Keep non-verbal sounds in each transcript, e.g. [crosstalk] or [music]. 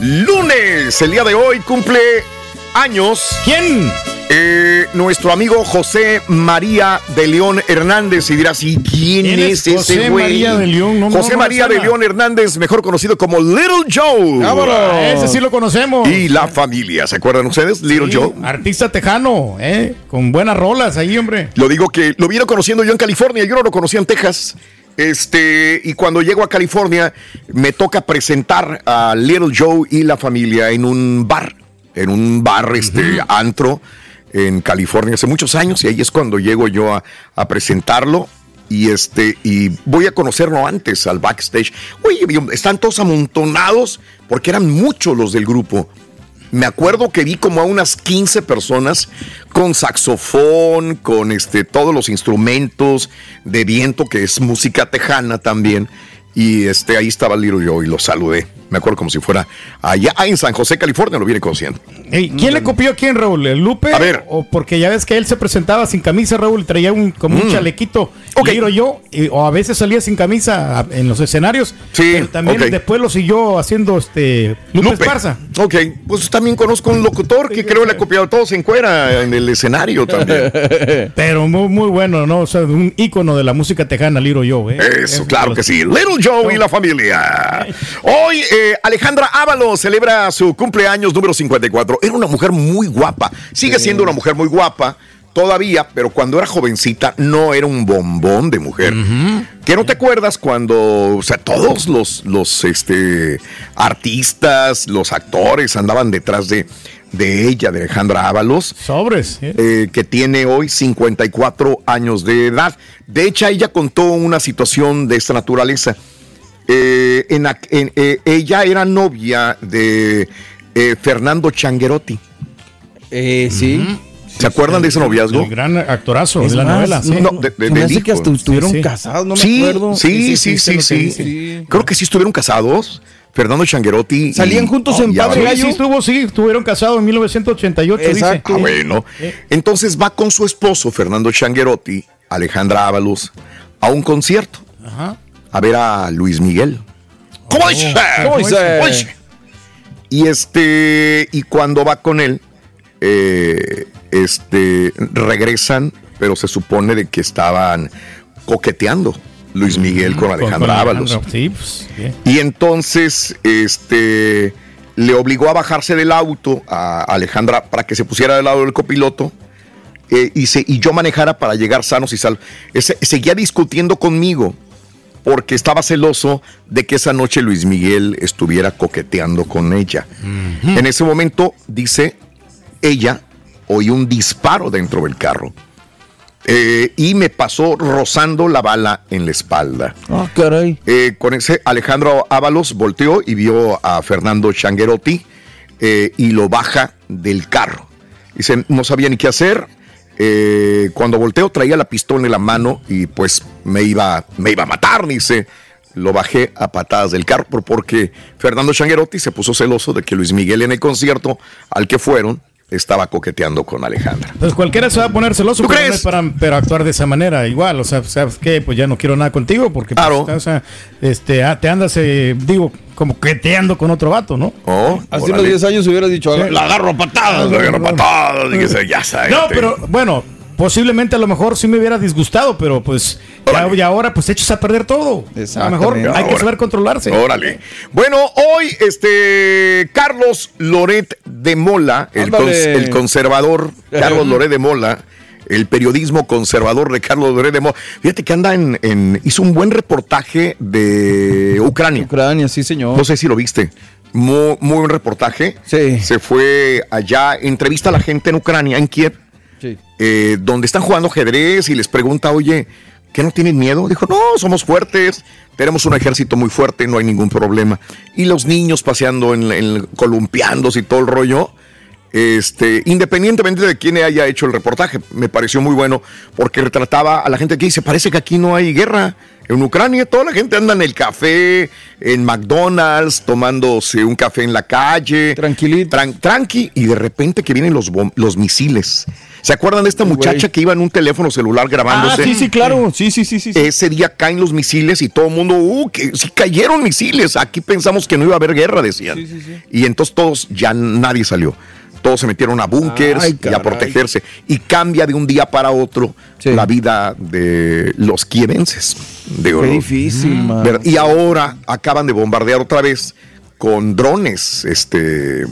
Lunes, el día de hoy cumple años. ¿Quién? Eh, nuestro amigo José María de León Hernández. Y dirás, ¿y quién, ¿Quién es, es José ese güey? María de León? No, no, José no me María de. León Hernández, mejor conocido como Little Joe. Vámonos. Ese sí lo conocemos. Y la familia, ¿se acuerdan ustedes? Little Sí, Joe. Artista tejano, ¿eh? Con buenas rolas ahí, hombre. Lo digo que lo vieron conociendo yo en California, yo no lo conocía en Texas. Este, y cuando llego a California, me toca presentar a Little Joe y la familia en un bar, en un bar, este, antro en California hace muchos años, y ahí es cuando llego yo a, a presentarlo. Y este, y voy a conocerlo antes al backstage. Oye, están todos amontonados porque eran muchos los del grupo. Me acuerdo que vi como a unas 15 personas con saxofón, con este, todos los instrumentos de viento, que es música tejana también. Y este, ahí estaba Little Joe y lo saludé. Me acuerdo como si fuera allá en San José, California, lo viene conociendo. Ey, ¿Quién le copió a quién, Raúl? ¿El Lupe? A ver. O porque ya ves que él se presentaba sin camisa, Raúl, traía un, como un Mm. chalequito. Ok. Giro yo, y- o a veces salía sin camisa en los escenarios. Sí, Pero también ok. después lo siguió haciendo este Lupe, Esparza. Ok, pues también conozco un locutor que creo le ha copiado todo, se encuera en el escenario también. [laughs] Pero muy, muy bueno, ¿no? O sea, un ícono de la música tejana, Liro yo, ¿eh? Eso, claro que sí. Little Joe y la familia. Hoy eh, Alejandra Ábalos celebra su cumpleaños número 54. Era una mujer muy guapa. Sigue siendo una mujer muy guapa todavía, pero cuando era jovencita no era un bombón de mujer. ¿Que no te acuerdas cuando, o sea, todos los, los este, artistas, los actores andaban detrás de, de ella, de Alejandra Ábalos? Sobres. ¿eh? eh, que tiene hoy 54 años de edad. De hecho, ella contó una situación de esta naturaleza. Eh, en en- eh, ella era novia de eh, Fernando Changuerotti. Eh, sí. ¿Se acuerdan de ese noviazgo? El gran actorazo Es de la más, novela. sí. No, de- de- hace que hasta estuvieron Sí, sí. casados, no me sí, acuerdo. sí, sí, sí, sí. Creo que sí estuvieron casados. Fernando Changuerotti. y- Salían juntos en y Padre Sí, Ábalos. Gallo. sí, estuvo, sí, estuvieron casados en 1988, Exacto. Ah, dice. bueno. Entonces va con su esposo, Fernando Changuerotti, Alejandra Ábalos, a un concierto. A ver a Luis Miguel. ¿Cómo dice? ¿Cómo dice? Oye. Y este, y cuando va con él, eh, este, regresan, pero se supone de que estaban coqueteando Luis Miguel con Alejandra Ábalos. Sí, pues. Y entonces, este, le obligó a bajarse del auto a Alejandra para que se pusiera del lado del copiloto eh, y, se- y yo manejara para llegar sanos y salvos. Seguía discutiendo conmigo porque estaba celoso de que esa noche Luis Miguel estuviera coqueteando con ella. En ese momento, dice, ella oyó un disparo dentro del carro. eh, y me pasó rozando la bala en la espalda. Ah, caray. Eh, con ese Alejandro Ábalos volteó y vio a Fernando Changuerotti eh, y lo baja del carro. Dice, no sabía ni qué hacer. Eh, cuando volteó traía la pistola en la mano y pues me iba, me iba a matar, dice. Lo bajé a patadas del carro por- porque Fernando Changuerotti se puso celoso de que Luis Miguel en el concierto al que fueron estaba coqueteando con Alejandra. Pues cualquiera se va a poner celoso, ¿Tú pero, crees? no es para, pero actuar de esa manera igual, o sea, ¿sabes qué? Pues ya no quiero nada contigo porque pues, Claro. o sea, este, ah, te andas, eh, digo, como que te ando con otro vato, ¿no? Oh, Hace órale. unos 10 años hubieras dicho, Sí. la agarro a patadas. Ah, agarra patadas, y que se- ya sabes, No, pero bueno, posiblemente a lo mejor sí me hubiera disgustado, pero pues ya, y ahora pues echas a perder todo. A lo mejor hay que saber controlarse. Órale. Bueno, hoy este Carlos Loret de Mola, el, cons- el conservador Carlos Loret de Mola, el periodismo conservador de Carlos Loret de Mola. Fíjate que anda en, en- hizo un buen reportaje de [laughs] Ucrania. Ucrania, sí, señor. No sé si lo viste. Muy, muy buen reportaje. Sí. Se fue allá, entrevista a la gente en Ucrania, en Kiev. Eh, donde están jugando ajedrez y les pregunta, oye, ¿qué no tienen miedo? Dijo, no, somos fuertes, tenemos un ejército muy fuerte, no hay ningún problema. Y los niños paseando, en, en- columpiándose y todo el rollo. Este, independientemente de quién haya hecho el reportaje, me pareció muy bueno porque retrataba a la gente que dice, parece que aquí no hay guerra. En Ucrania toda la gente anda en el café, en McDonald's, tomándose un café en la calle. Tranquilito. Tran- tranqui, y de repente que vienen los misiles. ¿Se acuerdan de esta muchacha que iba en un teléfono celular Ah, grabándose? sí, sí, claro. Sí, sí, sí, sí. Ese día caen los misiles y todo el mundo, uh, que sí cayeron misiles. Aquí pensamos que no iba a haber guerra, decían. Sí, sí, sí. Y entonces todos, ya nadie salió. Todos se metieron a búnkers y a protegerse. Y cambia de un día para otro la vida de los kievenses. Digo, Qué difícil, man. ¿verdad? Y ahora acaban de bombardear otra vez con drones, este,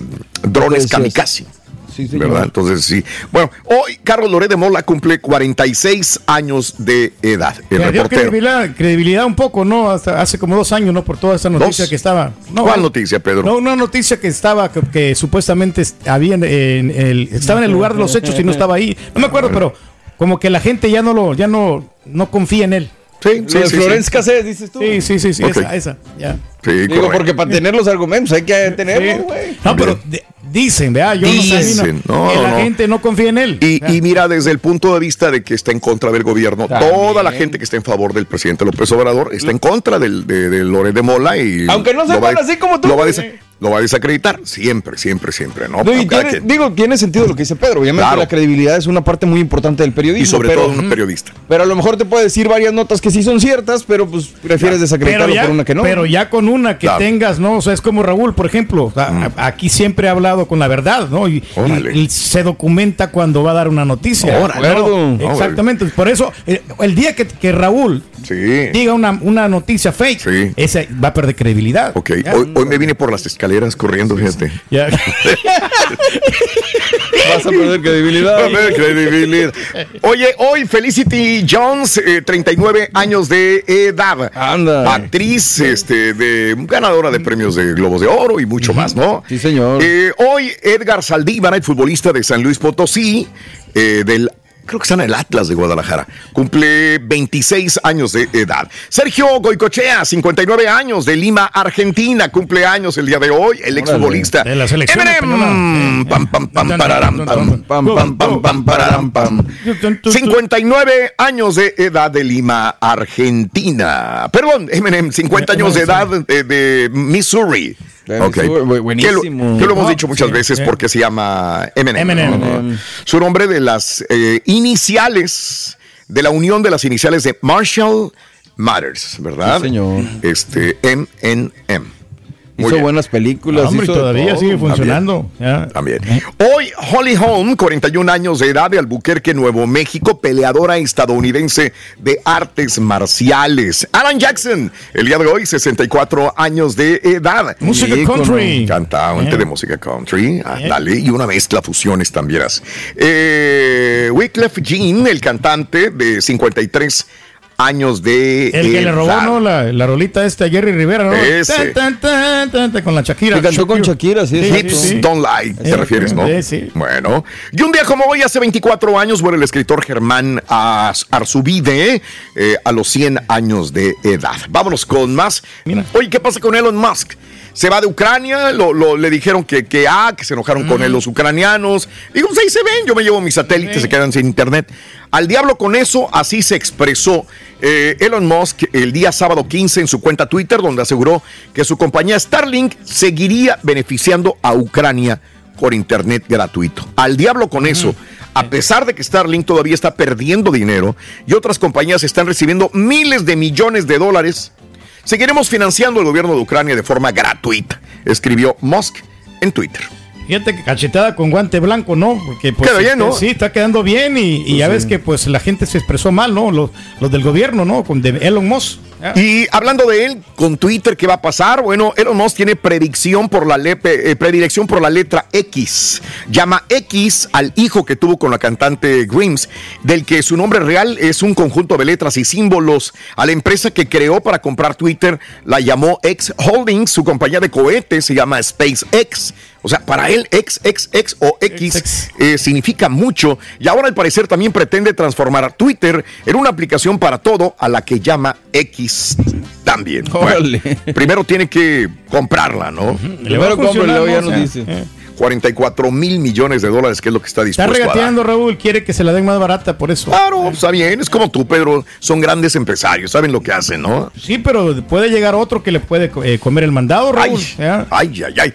drones kamikaze. Sí, señor. ¿Verdad? Entonces sí. Bueno, hoy Carlos Loret de Mola cumple 46 años de edad. El Perdió reportero. credibilidad, credibilidad un poco, ¿no? Hasta hace como dos años, ¿no? Por toda esa noticia ¿Dos? que estaba. No, ¿Cuál noticia, Pedro? No, una noticia que estaba, que, que supuestamente est- había en, en el, estaba en el lugar de los hechos y no estaba ahí. No me acuerdo, pero como que la gente ya no lo, ya no, no confía en él. Sí, sí, sí, Florence sí. Cassés, dices tú. Sí, sí, sí, sí, esa, esa, ya. Sí, Digo, porque para tener los argumentos hay que tenerlos, Sí. güey. No, pero de- dicen, vea, yo no sé, Dicen, no, la no. gente no confía en él. Y, y mira, desde el punto de vista de que está en contra del gobierno, También. toda la gente que está en favor del presidente López Obrador está en contra del, de, de Loret de Mola y... Aunque no lo sepan va a- así como tú, Lo va, a güey. Lo va a desacreditar siempre, siempre, siempre, ¿no? No, y Cada tiene- quien. digo, tiene sentido lo que dice Pedro. Obviamente Claro. la credibilidad es una parte muy importante del periodismo. y sobre pero, todo un periodista. pero a lo mejor te puede decir varias notas que sí son ciertas, pero pues prefieres desacreditarlo ya, por una que no. pero ya con una que Claro. tengas, ¿no? O sea, es como Raúl, por ejemplo. o sea, a- Aquí siempre ha hablado con la verdad, ¿no? Y, Órale. y- y se documenta cuando va a dar una noticia. Órale. ¿no? Órale. Exactamente. Por eso, eh, el día que, que Raúl Sí. diga una, una noticia fake, Sí. ese va a perder credibilidad. Ok, hoy, hoy me vine por las escaleras corriendo. Ya. [laughs] Vas a perder credibilidad. A ver, credibilidad. Oye, hoy Felicity Jones, eh, 39 años de edad. Anda. Actriz, este, de ganadora de premios de Globos de Oro y mucho más, ¿no? Sí, señor. Eh, hoy Edgar Saldívar, el futbolista de San Luis Potosí, eh, del creo que está en el Atlas de Guadalajara. Cumple 26 años de edad. Sergio Goicochea, 59 años de Lima, Argentina. Cumple años el día de hoy. El exfutbolista. De la selección. Pam, pam, pam, pararam, pam. Pam, pam, pam, pam, Pararam, pam. 59 años de edad de Lima, Argentina. Perdón, Eminem, 50 años de edad de, de Missouri. De Ok. Missouri, bu- buenísimo. Que lo, hemos dicho muchas sí, veces sí. porque se llama Eminem. Eminem. ¿no? Su nombre de las eh, iniciales, de la unión de las iniciales de Marshall Matters, ¿verdad? Sí, señor. Este, MNM. Muy Hizo bien. buenas películas. Hombre, hizo todavía todo. sigue funcionando. También. Hoy, Holly Holm, 41 años de edad de Albuquerque, Nuevo México, peleadora estadounidense de artes marciales. Alan Jackson, el día de hoy, 64 años de edad. Música country. Cantante Eh. de música country, ah, dale, y una mezcla fusiones también. Eh, Wyclef Jean, el cantante de 53 años de El que le robó. ¿no? La, la rolita esta a Jerry Rivera, ¿no? Ese. Tan, tan, tan, tan, tan, con la Shakira. Que cantó con Shakira, sí. Hips sí. Don't Lie, ¿te refieres, no? sí, sí. Bueno, y un día como hoy, hace 24 años, muere el escritor Germán Arzubide eh, a los 100 años de edad. Vámonos con más. Mira. Oye, ¿qué pasa con Elon Musk? Se va de Ucrania, lo, lo- le dijeron que, que, ah, que se enojaron con él los ucranianos. Digo, pues ahí se ven, yo me llevo mis satélites, se quedan sin internet. Al diablo con eso, así se expresó eh, Elon Musk el día sábado 15 en su cuenta Twitter, donde aseguró que su compañía Starlink seguiría beneficiando a Ucrania por internet gratuito. Al diablo con eso. A pesar de que Starlink todavía está perdiendo dinero y otras compañías están recibiendo miles de millones de dólares, seguiremos financiando el gobierno de Ucrania de forma gratuita, escribió Musk en Twitter. Fíjate que cachetada con guante blanco, ¿no? Porque pues, Queda bien, este, ¿no? Sí, está quedando bien y, y ya ves que pues la gente se expresó mal, ¿no? Los, los del gobierno, ¿no? Con de Elon Musk. ¿ya? Y hablando de él, con Twitter, ¿qué va a pasar? Bueno, Elon Musk tiene predicción por la le- eh, predilección por la letra X. Llama X al hijo que tuvo con la cantante Grims, del que su nombre real es un conjunto de letras y símbolos. A la empresa que creó para comprar Twitter la llamó X Holdings, su compañía de cohetes se llama SpaceX. O sea, para él X, X, X o X eh, significa mucho y ahora al parecer también pretende transformar a Twitter en una aplicación para todo a la que llama X también. [laughs] Órale. primero tiene que comprarla, ¿no? Le va a Primero cómpralo, ya ¿no? nos dice. eh. 44 mil millones de dólares, que es lo que está Está dispuesto a dar. regateando, Raúl, quiere que se la den más barata por eso. Claro, está bien, es como tú, Pedro. Son grandes empresarios, saben lo que hacen, ¿no? Sí, pero puede llegar otro que le puede eh, comer el mandado, Raúl. Ay, ¿ya? ay, ay, ay.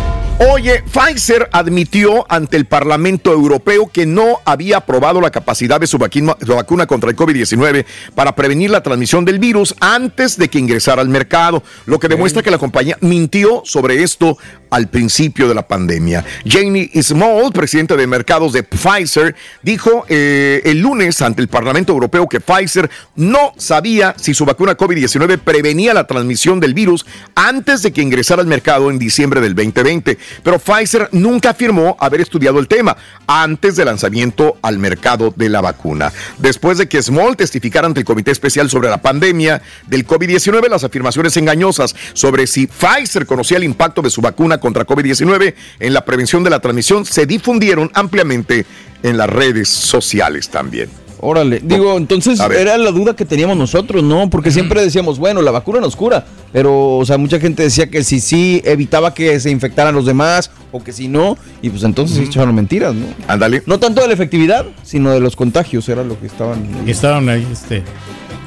Oye, Pfizer admitió ante el Parlamento Europeo que no había aprobado la capacidad de su vacuna, su vacuna contra el COVID-19 para prevenir la transmisión del virus antes de que ingresara al mercado, lo que demuestra que la compañía mintió sobre esto al principio de la pandemia. Janie Small, presidente de mercados de Pfizer, dijo eh, el lunes ante el Parlamento Europeo que Pfizer no sabía si su vacuna COVID-19 prevenía la transmisión del virus antes de que ingresara al mercado en diciembre del 2020. Pero Pfizer nunca afirmó haber estudiado el tema antes del lanzamiento al mercado de la vacuna. Después de que Small testificara ante el Comité Especial sobre la pandemia del COVID-19, las afirmaciones engañosas sobre si Pfizer conocía el impacto de su vacuna contra COVID-19 en la prevención de la transmisión se difundieron ampliamente en las redes sociales también. Órale, digo, entonces era la duda que teníamos nosotros, ¿no? Porque siempre decíamos, bueno, la vacuna nos cura, pero, o sea, mucha gente decía que si sí evitaba que se infectaran los demás o que si no, y pues entonces se echaron mentiras, ¿no? Ándale. No tanto de la efectividad, sino de los contagios, era lo que estaban. Estaban ahí, este.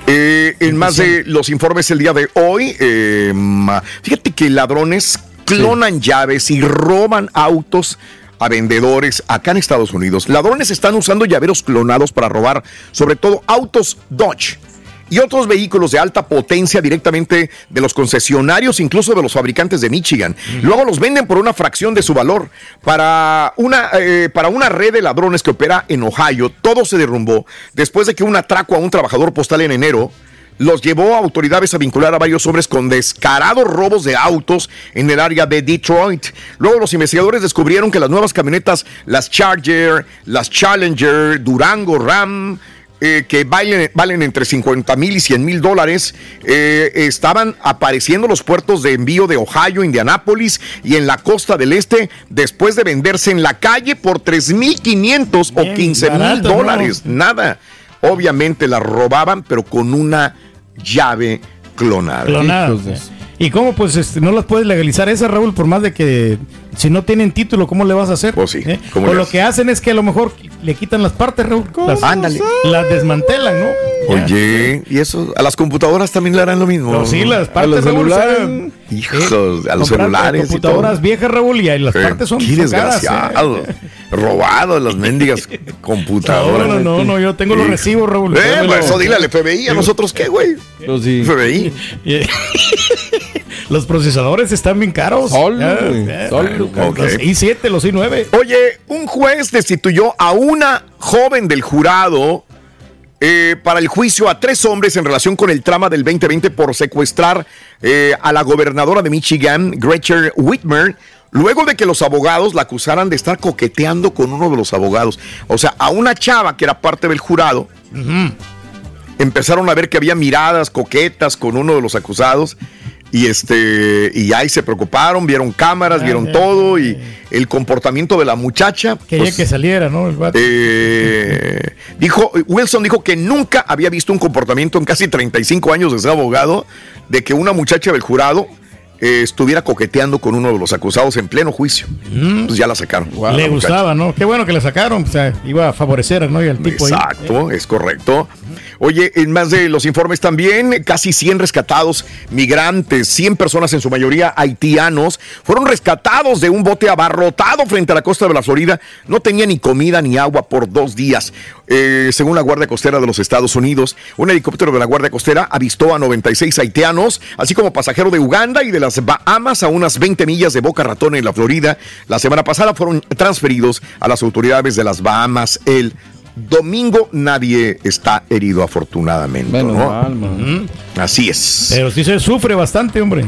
Eh, en más de los informes el día de hoy, eh, ma- fíjate que ladrones clonan llaves y roban autos a vendedores acá en Estados Unidos. Ladrones están usando llaveros clonados para robar sobre todo autos Dodge y otros vehículos de alta potencia directamente de los concesionarios, incluso de los fabricantes de Michigan. Luego los venden por una fracción de su valor. Para una, eh, para una red de ladrones que opera en Ohio, todo se derrumbó después de que un atraco a un trabajador postal en enero los llevó a autoridades a vincular a varios hombres con descarados robos de autos en el área de Detroit. Luego los investigadores descubrieron que las nuevas camionetas, las Charger, las Challenger, Durango, Ram, eh, que valen, valen entre 50 mil y 100 mil dólares, eh, estaban apareciendo en los puertos de envío de Ohio, Indianápolis y en la costa del este después de venderse en la calle por 3.500 o Bien 15 mil dólares. Nada. Obviamente la robaban, pero con una llave clonada. De- ¿Y cómo pues este, no las puedes legalizar esas, Raúl? Por más de que si no tienen título, ¿cómo le vas a hacer? Pues sí, ¿Eh? ¿cómo O lo que hacen es que a lo mejor le quitan las partes, Raúl. Las, Ándale. Las desmantelan, ¿no? Oye, y eso, a las computadoras también le harán lo mismo. Pero sí, las partes, los Raúl, o sea, celulares. Hijos, a los celulares. y computadoras todo. viejas, Raúl, y ahí las Eh, partes son Qué desgraciado. ¿eh? Robado las mendigas [laughs] computadoras. No, no, no, no, yo tengo los recibos, Raúl. Eh, pues eso dile al FBI, a nosotros qué, güey. Pues sí. FBI. [laughs] Los procesadores están bien caros. Solo. Ok. Los i7, los i9. Oye, un juez destituyó a una joven del jurado eh, para el juicio a tres hombres en relación con el trama del 2020 por secuestrar eh, a la gobernadora de Michigan, Gretchen Whitmer, luego de que los abogados la acusaran de estar coqueteando con uno de los abogados. O sea, a una chava que era parte del jurado, empezaron a ver que había miradas coquetas con uno de los acusados. Y este, y ahí se preocuparon, vieron cámaras, vieron todo, y el comportamiento de la muchacha. Quería pues, que saliera, ¿no? El vato. eh, dijo, Wilson dijo que nunca había visto un comportamiento en casi 35 años de ser abogado de que una muchacha del jurado eh, estuviera coqueteando con uno de los acusados en pleno juicio. Pues ya la sacaron. Le La gustaba, ¿no? Qué bueno que le sacaron. O sea, iba a favorecer, ¿no? Y al tipo ahí. Exacto, es correcto. Oye, en más de los informes también, casi 100 rescatados migrantes, 100 personas en su mayoría haitianos, fueron rescatados de un bote abarrotado frente a la costa de la Florida. No tenía ni comida ni agua por dos días. Eh, según la Guardia Costera de los Estados Unidos, un helicóptero de la Guardia Costera avistó a 96 haitianos, así como pasajero de Uganda y de las Bahamas a unas 20 millas de Boca Ratón en la Florida. La semana pasada fueron transferidos a las autoridades de las Bahamas el domingo. Nadie está herido afortunadamente. Menos ¿no? mal, man. Así es. Pero sí se sufre bastante, hombre.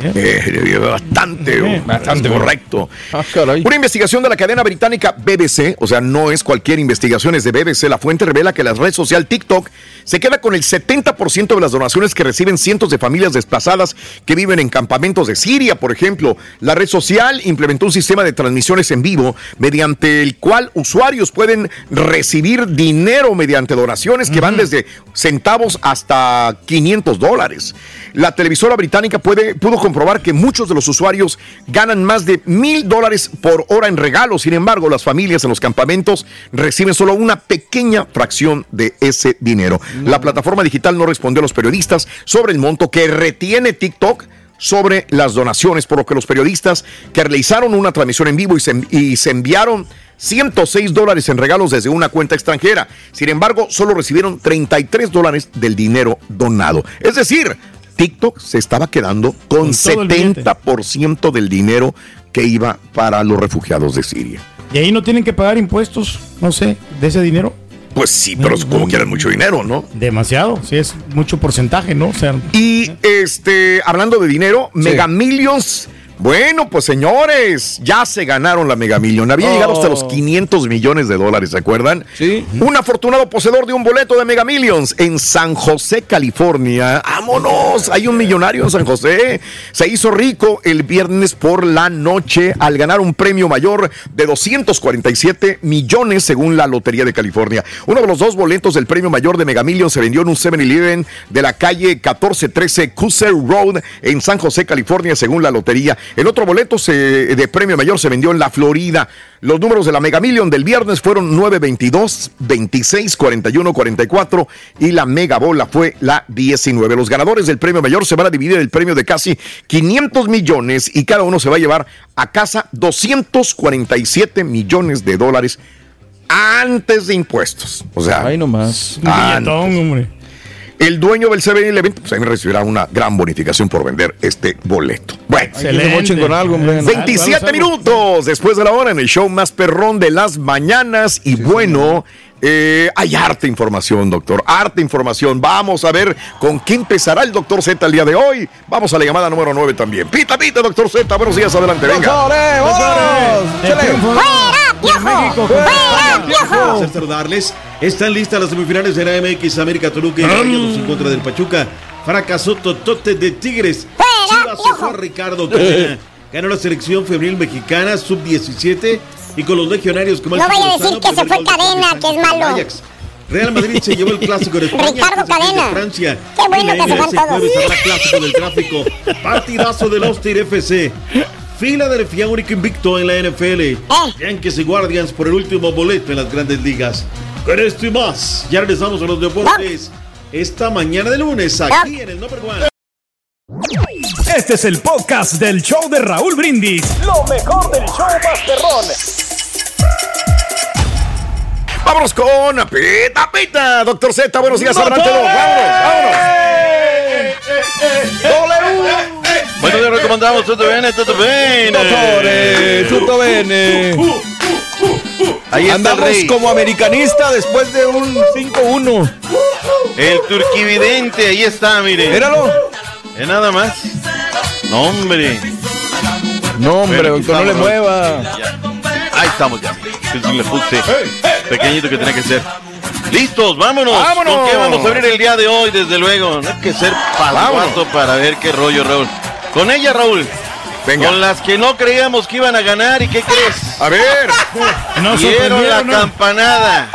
¿Eh? Eh, bastante, bastante, correcto. Ah. Una investigación de la cadena británica BBC, o sea, no es cualquier investigación, es de BBC. La fuente revela que la red social TikTok se queda con el 70% de las donaciones que reciben cientos de familias desplazadas que viven en campamentos de Siria, por ejemplo. La red social implementó un sistema de transmisiones en vivo mediante el cual usuarios pueden recibir dinero mediante donaciones que van desde centavos hasta 500 dólares. La televisora británica puede, pudo comprobar que muchos de los usuarios ganan más de mil dólares por hora en regalos. Sin embargo, las familias en los campamentos reciben solo una pequeña fracción de ese dinero. La plataforma digital no respondió a los periodistas sobre el monto que retiene TikTok sobre las donaciones, por lo que los periodistas que realizaron una transmisión en vivo y se, y se enviaron 106 dólares en regalos desde una cuenta extranjera. Sin embargo, solo recibieron 33 dólares del dinero donado. Es decir, TikTok se estaba quedando con, Con todo el billete. 70% del dinero que iba para los refugiados de Siria. Y ahí no tienen que pagar impuestos, no sé, de ese dinero. Pues sí, pero es como quieran mucho dinero, ¿no? Demasiado, sí, es mucho porcentaje, ¿no? O sea, Y este, hablando de dinero, Mega Millions. Bueno, pues señores, ya se ganaron la Mega Million. Había Oh. llegado hasta los 500 millones de dólares, ¿se acuerdan? Sí. Un afortunado poseedor de un boleto de Mega Millions en San José, California. ¡Vámonos! Hay un millonario en San José. Se hizo rico el viernes por la noche al ganar un premio mayor de 247 millones según la Lotería de California. Uno de los dos boletos del premio mayor de Mega Millions se vendió en un 7-Eleven de la calle 1413 Cusser Road en San José, California, según la lotería. El otro boleto se- de premio mayor se vendió en la Florida. Los números de la Mega Million del viernes fueron 9, 22, 26, 41, 44 y la Mega Bola fue la 19. Los ganadores del premio mayor se van a dividir el premio de casi 500 millones y cada uno se va a llevar a casa 247 millones de dólares antes de impuestos. O sea, Ahí nomás. un billetón, hombre. El dueño del 7-Eleven pues, también recibirá una gran bonificación por vender este boleto. Bueno. Que se mochen con algo, hombre. 27 algo, algo. minutos después de la hora en el show más perrón de las mañanas. Y bueno, eh, hay harta información, doctor. Harta información. Vamos a ver con qué empezará el doctor Z el día de hoy. Vamos a la llamada número 9 también. Pita, pita, doctor Z. Buenos días, adelante, venga. ¡Doctores, vámonos! De México contra placer saludarles. Están listas las semifinales de la MX América Toluca y Rayados en contra del Pachuca. Fracasó Totote de Tigres. Chivas se fue a Ricardo Cadena. [laughs] Ganó la selección femenil mexicana sub-17 y con los legionarios como No vaya a decir que se fue Cadena, que es malo. Real Madrid se llevó el clásico de España. Ricardo Cadena. Francia. Qué bueno Y la que se van todos. jueves habrá clásico del tráfico. Partidazo del Austin FC. Filadelfia único invicto en la NFL. Yankees y Guardians por el último boleto en las grandes ligas. Con esto y más, ya regresamos a los deportes. Esta mañana de lunes, aquí en el Number One. Este es el podcast del show de Raúl Brindis. Lo mejor del show Masterrón. Vámonos con Pita, Pita. Doctor Z, buenos días, adelante. Vámonos, vámonos. Buenos días, recomendamos. Tutto bene, tutto bene. Dottore, tutto bene. Ahí Andamos como americanista después de un 5-1. El turquividente, ahí está, mire. Míralo. Es nada más. No, hombre. No, hombre, Bueno, aquí doctor, no le mueva. Ya. Ahí estamos ya. Le puse. Pequeñito que tenía que ser. Listos, vámonos. ¡Vámonos! ¿Con qué vamos a abrir el día de hoy? Desde luego. No hay que ser palguato para ver qué rollo, Raúl. Con ella, Raúl. Venga. Con las que no creíamos que iban a ganar. ¿Y qué crees? A ver. Nos Dieron la campanada.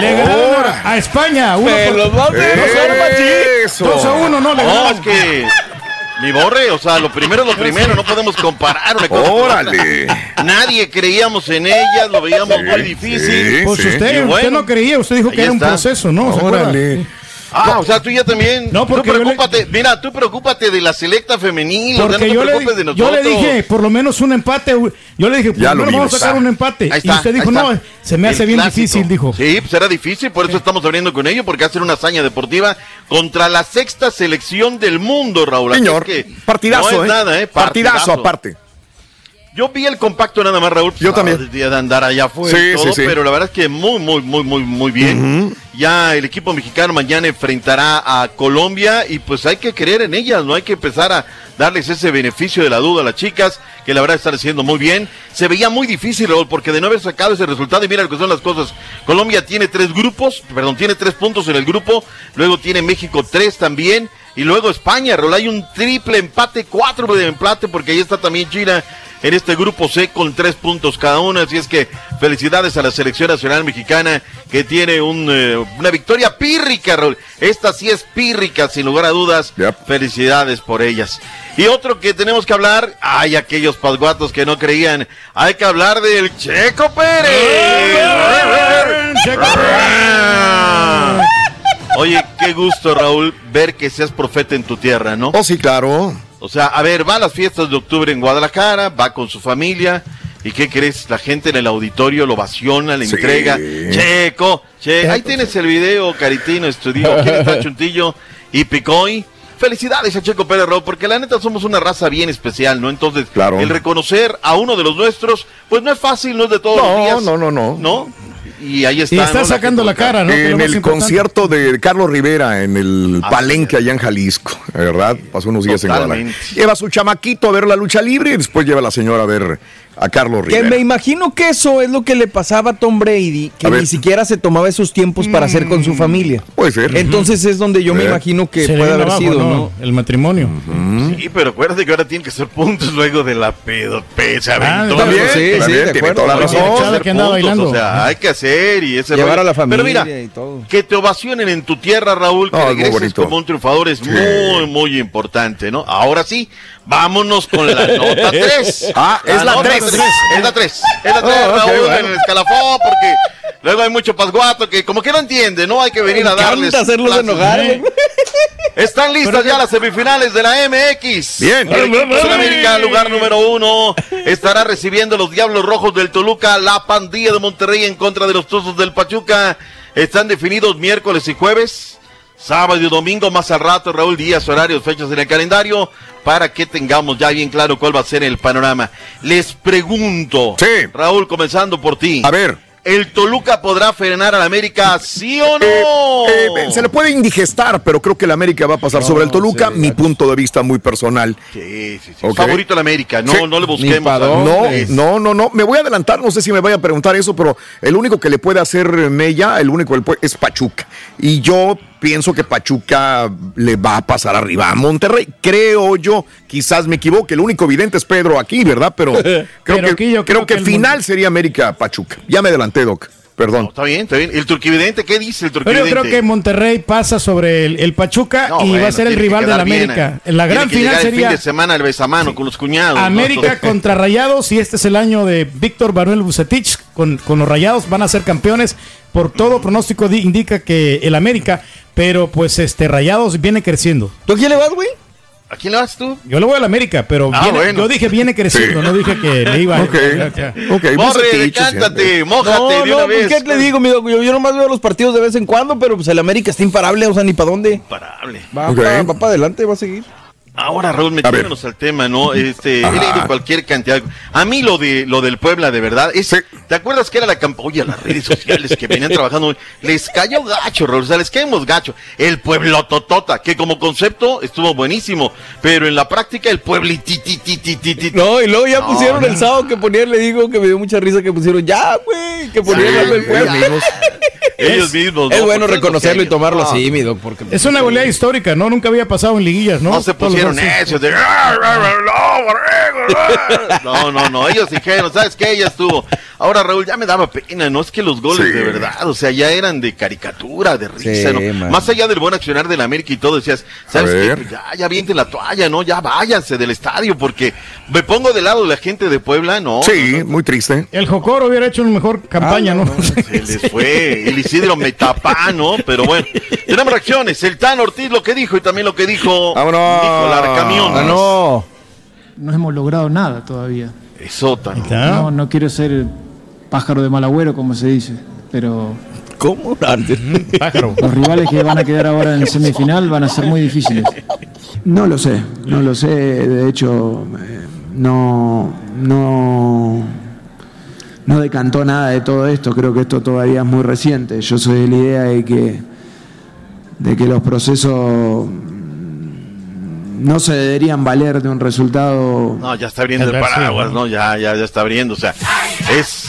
Le ganaron a- España. Uno Me por- los va a hacer, Eso. 2 a 1, no, le No, es que. Mi borre, o sea, lo primero es lo primero, no podemos comparar una cosa con Órale. Nadie creíamos en ellas, lo veíamos muy difícil. sí. Pues usted, Y usted bueno, no creía, usted dijo que era un está. proceso, ¿no? Órale. Ah, o sea, tú ya también. No, porque tú yo le- mira, tú preocúpate de la selecta femenil, o sea, Porque no te yo le, de yo nosotros. le dije, por lo menos un empate. Yo le dije, por Ya lo menos vamos a sacar un empate. Ahí y está, usted dijo, ahí no, se me hace El bien clásico. difícil, dijo. Sí, pues era difícil, por eso estamos abriendo con ello, porque hacer una hazaña deportiva contra la sexta selección del mundo, Raúl. Señor, es que partidazo, no es ¿eh? nada, ¿eh? Partidazo aparte. Yo vi el compacto nada más, Raúl. pues, Yo también. El día de andar allá afuera y Sí, todo, sí, sí. pero la verdad es que muy, muy, muy, muy, muy bien. Ya el equipo mexicano mañana enfrentará a Colombia y pues hay que creer en ellas, no hay que empezar a darles ese beneficio de la duda a las chicas, que la verdad están haciendo muy bien. Se veía muy difícil, Raúl, porque de no haber sacado ese resultado, y mira lo que son las cosas. Colombia tiene tres grupos, perdón, tiene tres puntos en el grupo, luego tiene México tres también, y luego España, Raúl, hay un triple empate, cuatro de empate, porque ahí está también China en este grupo C con tres puntos cada una. Así es que felicidades a la selección nacional mexicana que tiene un, eh, una victoria pírrica, Raúl. Esta sí es pírrica, sin lugar a dudas. Felicidades por ellas. Y otro que tenemos que hablar, hay aquellos pasguatos que no creían, hay que hablar del Checo Pérez. Oye, qué gusto, Raúl, ver que seas profeta en tu tierra, ¿no? Oh, sí, claro. O sea, a ver, va a las fiestas de octubre en Guadalajara, va con su familia. ¿Y qué crees? La gente en el auditorio lo vaciona, le Sí. entrega. Checo, che, ahí tienes el video, Caritino, estudio. ¿Quién está [laughs] Chuntillo? Y Picoy. Felicidades a Checo Pérez Raúl, porque la neta somos una raza bien especial, ¿no? Entonces, Claro. el reconocer a uno de los nuestros, pues no es fácil, no es de todos No, los días. no, no, no. ¿No? Y ahí está. Y está ¿no? sacando la cara, ¿no? En el concierto de Carlos Rivera en el Ah, Palenque allá en Jalisco, ¿verdad? Pasó unos días en. Guadalajara. Lleva a su chamaquito a ver la lucha libre y después lleva a la señora a ver a Carlos Que Rivera. me imagino que eso es lo que le pasaba a Tom Brady, que A ver. ni siquiera se tomaba esos tiempos para hacer con su familia. Puede ser. Entonces es donde yo me imagino que Se puede haber abajo, sido, ¿no? ¿no? El matrimonio. Sí, pero acuérdate que ahora tienen que ser puntos luego de la pedo, pe- se aventó. También, Sí, sí, también, de tiene toda la Hay razón. que que puntos, bailando. O sea, hay que hacer y ese Llevar rollo. a la familia Pero mira, y todo. que te ovacionen en tu tierra, Raúl, que No, regreses como un triunfador es muy, muy importante, ¿no? Ahora sí, vámonos con la nota [laughs] 3. Ah, es la tres. Es la 3. Es la 3, Oh, bueno. en el escalafón, porque luego hay mucho pasguato que como que no entiende, ¿no? Hay que venir a darles. hacerlos enojar, güey. Están listas ya las semifinales de la MX. Bien. El equipo de América, lugar número uno, estará recibiendo los Diablos Rojos del Toluca, la pandilla de Monterrey en contra de los Tuzos del Pachuca. Están definidos miércoles y jueves, sábado y domingo, más al rato, Raúl Díaz, horarios, fechas en el calendario, para que tengamos ya bien claro cuál va a ser el panorama. Les pregunto, Sí. Raúl, comenzando por ti. A ver. ¿El Toluca podrá frenar al América, sí o no? Eh, eh, se le puede indigestar, pero creo que el América va a pasar sobre el Toluca. Mi punto de vista muy personal. Sí, sí, sí. Favorito el América, no, Sí. no le busquemos. a-. No, no, no, no. Me voy a adelantar, no sé si me vaya a preguntar eso, pero el único que le puede hacer Mella, el único que le puede- es Pachuca. Y yo pienso que Pachuca le va a pasar arriba a Monterrey. Creo yo, quizás me equivoque. El único evidente es Pedro aquí, ¿verdad? Pero [laughs] creo Pero que, creo creo que final Mon- sería América Pachuca. Ya me adelanté, Doc. Perdón. No, está bien, está bien. ¿El turquividente qué dice el Pero turquividente? yo creo que Monterrey pasa sobre el, el Pachuca No, y bueno, va a ser el rival de la bien, América. eh. La gran Tiene que final llegar el sería fin de semana el besamano con los cuñados. América contra Rayados y este es el año de Víctor Manuel Bucetich con, con los Rayados van a ser campeones por todo pronóstico di- indica que el América pero pues este Rayados viene creciendo ¿Tú a quién le vas, güey? ¿A quién le vas tú? yo le voy al América pero Ah, viene- bueno. yo dije viene creciendo Sí. no dije que le iba Ok. Ok, Morre, Bucetich, cántate, mójate No, de no, una pues, vez. ¿qué le digo? Yo, yo, yo nomás veo los partidos de vez en cuando, pero pues el América está imparable, o sea, ni para dónde. Imparable. Va Ok. para adelante, va a seguir. Ahora, Raúl, metiéndonos al tema, ¿no? Este, he leído cualquier cantidad. A mí lo de lo del Puebla, de verdad, es, ¿te acuerdas que era la campaña? Oye, las redes sociales que venían trabajando, les cayó gacho, Raúl, o sea, les caemos gacho. El pueblo totota, que como concepto estuvo buenísimo, pero en la práctica el pueblititititititi. No, No, no. ellos mismos. Mismos, Es ¿no? bueno reconocerlo y tomarlo No. así, mi doc, porque Es una goleada histórica, ¿no? Nunca había pasado en liguillas, ¿no? No se pusieron necios de [laughs] [laughs] no, no, no, ellos dijeron, ¿sabes qué? Ya estuvo. Ahora, Raúl, ya me daba pena, no es que los goles Sí. de verdad, o sea, ya eran de caricatura, de risa, Sí, ¿no? man. Más allá del buen accionar del América y todo, decías, ¿sabes qué? Pues ya, ya vienten la toalla, ¿no? Ya váyanse del estadio, porque me pongo de lado la gente de Puebla, ¿no? Sí, muy triste. El Jocoro hubiera hecho una mejor campaña, ¿no? Se les fue el Isidro Metapá, ¿no? Pero bueno, tenemos reacciones. El Tan Ortiz lo que dijo y también lo que dijo Vámonos. Nicolás Camión. Ah, no. No hemos logrado nada todavía. Eso, Tan. No, no quiero ser pájaro de mal agüero, como se dice, pero ¿Cómo? [laughs] Pájaro. los rivales que van a quedar ahora en semifinal van a ser muy difíciles. No lo sé, no lo sé. De hecho, eh, no, no, no decantó nada de todo esto. Creo que esto todavía es muy reciente. Yo soy de la idea de que, de que los procesos mm, no se deberían valer de un resultado. No, ya está abriendo el paraguas, ¿no? ¿no? Ya, ya, ya está abriendo. O sea, es,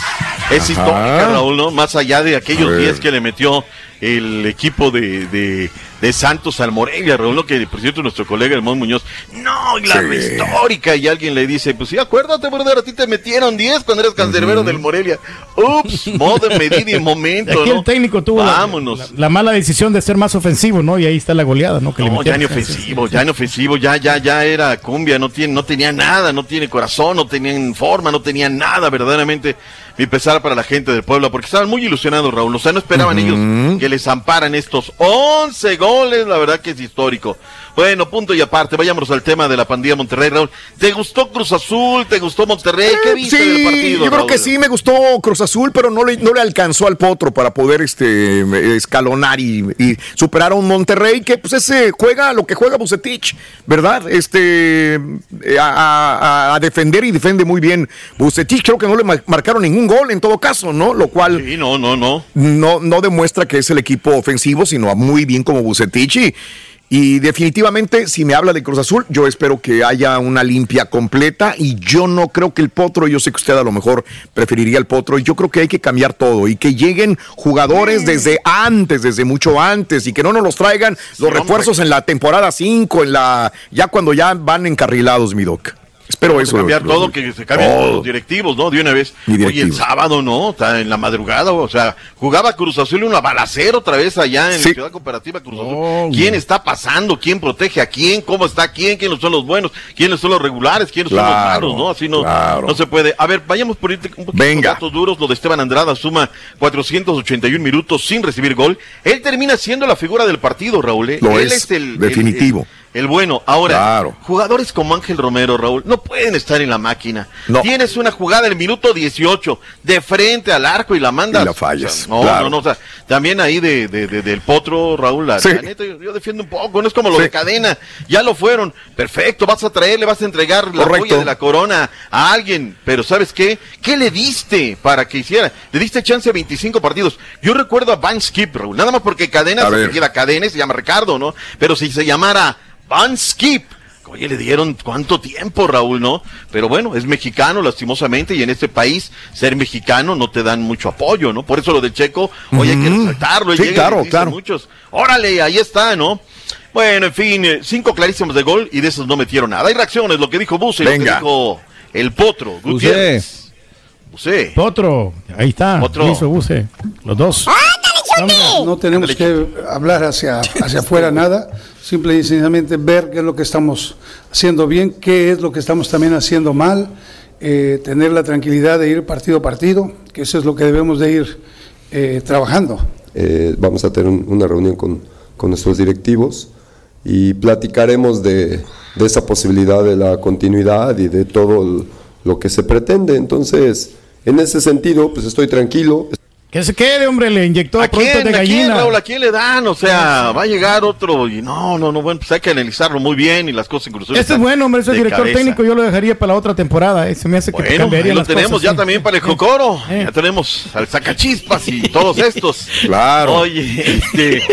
es histórica, Raúl, ¿no? Más allá de aquellos A ver. días que le metió el equipo de, de, de Santos al Morelia, Raúl, ¿no? que por cierto nuestro colega Hermón Muñoz, no, y la Sí. histórica, y alguien le dice, pues sí, acuérdate, brother, a ti te metieron 10 cuando eres cancerbero del Morelia. Ups, modo, medida y momento, [laughs] Aquí ¿no? el técnico tuvo la, Vámonos. la- la mala decisión de ser más ofensivo, ¿no? Y ahí está la goleada, ¿no? Que le No, ya ni ofensivo, ya ni ofensivo, ya, ya, ya era cumbia, no tiene, no tenía nada, no tiene corazón, no tenían forma, no tenía nada, verdaderamente. Mi pesar para la gente del pueblo, porque estaban muy ilusionados, Raúl. O sea, no esperaban ellos que les amparan estos 11 goles, la verdad que es histórico. Bueno, punto y aparte, vayámonos al tema de la pandilla Monterrey, Raúl. ¿Te gustó Cruz Azul? ¿Te gustó Monterrey? ¿Qué viste sí, del partido? yo creo Raúl? que sí me gustó Cruz Azul, pero no le, no le alcanzó al Potro para poder este escalonar y, y superar a un Monterrey que pues ese juega lo que juega Bucetich, ¿verdad? Este eh, a, a- a defender y defiende muy bien Bucetich. Creo que no le ma- marcaron ningún gol en todo caso, ¿no? Lo cual Sí, no, no, no. no, no demuestra que es el equipo ofensivo, sino muy bien como Bucetich. Y, y definitivamente, si me habla de Cruz Azul, yo espero que haya una limpia completa. Y yo no creo que el Potro, yo sé que usted a lo mejor preferiría el Potro, yo creo que hay que cambiar todo y que lleguen jugadores desde antes, desde mucho antes, y que no nos los traigan los refuerzos en la temporada 5, en la ya cuando ya van encarrilados, mi doc. Espero eso. cambiar Cruz todo, Azul. que se cambien Todo. los directivos, ¿no? De una vez. Y Oye, el sábado, ¿no? Está en la madrugada, o sea, jugaba Cruz Azul una balacera otra vez allá en Sí. la Ciudad Cooperativa Cruz Azul. ¿Quién está pasando? ¿Quién protege a quién? ¿Cómo está quién? ¿Quiénes son los buenos? ¿Quiénes son los regulares? ¿Quiénes son los Claro, malos? ¿No? Así no, claro. no se puede. A ver, vayamos por irte un poquito Venga. datos duros. Lo de Esteban Andrada suma 481 minutos sin recibir gol. Él termina siendo la figura del partido, Raúl. ¿eh? Lo Él es, el, definitivo. el- el bueno. Ahora, Claro. jugadores como Ángel Romero, Raúl, no pueden estar en la máquina. No. Tienes una jugada en el minuto 18 de frente al arco y la mandas. Y la fallas, O sea, no, claro. no, no. O sea, también ahí de, de- de- del potro, Raúl, la, Sí. la neta, yo, yo defiendo un poco. No es como lo Sí. de cadena. Ya lo fueron. Perfecto, vas a traerle, vas a entregar la joya de la corona a alguien. Pero ¿sabes qué? ¿Qué le diste para que hiciera? Le diste chance a 25 partidos. Yo recuerdo a Van Skip, Raúl. Nada más porque cadena A se apellida cadena se llama Ricardo, ¿no? Pero si se llamara Van Skip. Oye, le dieron cuánto tiempo, Raúl, ¿no? Pero bueno, es mexicano, lastimosamente, y en este país ser mexicano no te dan mucho apoyo, ¿no? Por eso lo del Checo, oye, hay que resaltarlo. Sí, claro, claro. Muchos, órale, ahí está, ¿no? Bueno, en fin, eh, cinco clarísimos de gol y de esos no metieron nada. Hay reacciones, lo que dijo Buse, lo que Venga. dijo el Potro, Gutiérrez. Buse. Potro, ahí está. Potro. Hizo Buse. Los dos. No tenemos que hablar hacia, hacia afuera nada, simple y sencillamente ver qué es lo que estamos haciendo bien, qué es lo que estamos también haciendo mal, eh, tener la tranquilidad de ir partido a partido, que eso es lo que debemos de ir eh, trabajando. Eh, vamos a tener un- una reunión con, con nuestros directivos y platicaremos de, de esa posibilidad de la continuidad y de todo lo que se pretende. Entonces, en ese sentido, pues estoy tranquilo. Que se quede, hombre, le inyectó ¿A productos quién, de ¿A quién, gallina. Raúl? ¿A quién le dan? O sea, va a llegar otro y no, no, no, bueno, pues hay que analizarlo muy bien y las cosas incluso. Este es bueno, hombre, ese director cabeza. técnico yo lo dejaría para la otra temporada. eh, Se me hace que te Bueno, ahí lo las tenemos cosas, ya sí. también para el Jocoro. Ya tenemos al Sacachispas y todos estos. [laughs] Claro. Oye, este,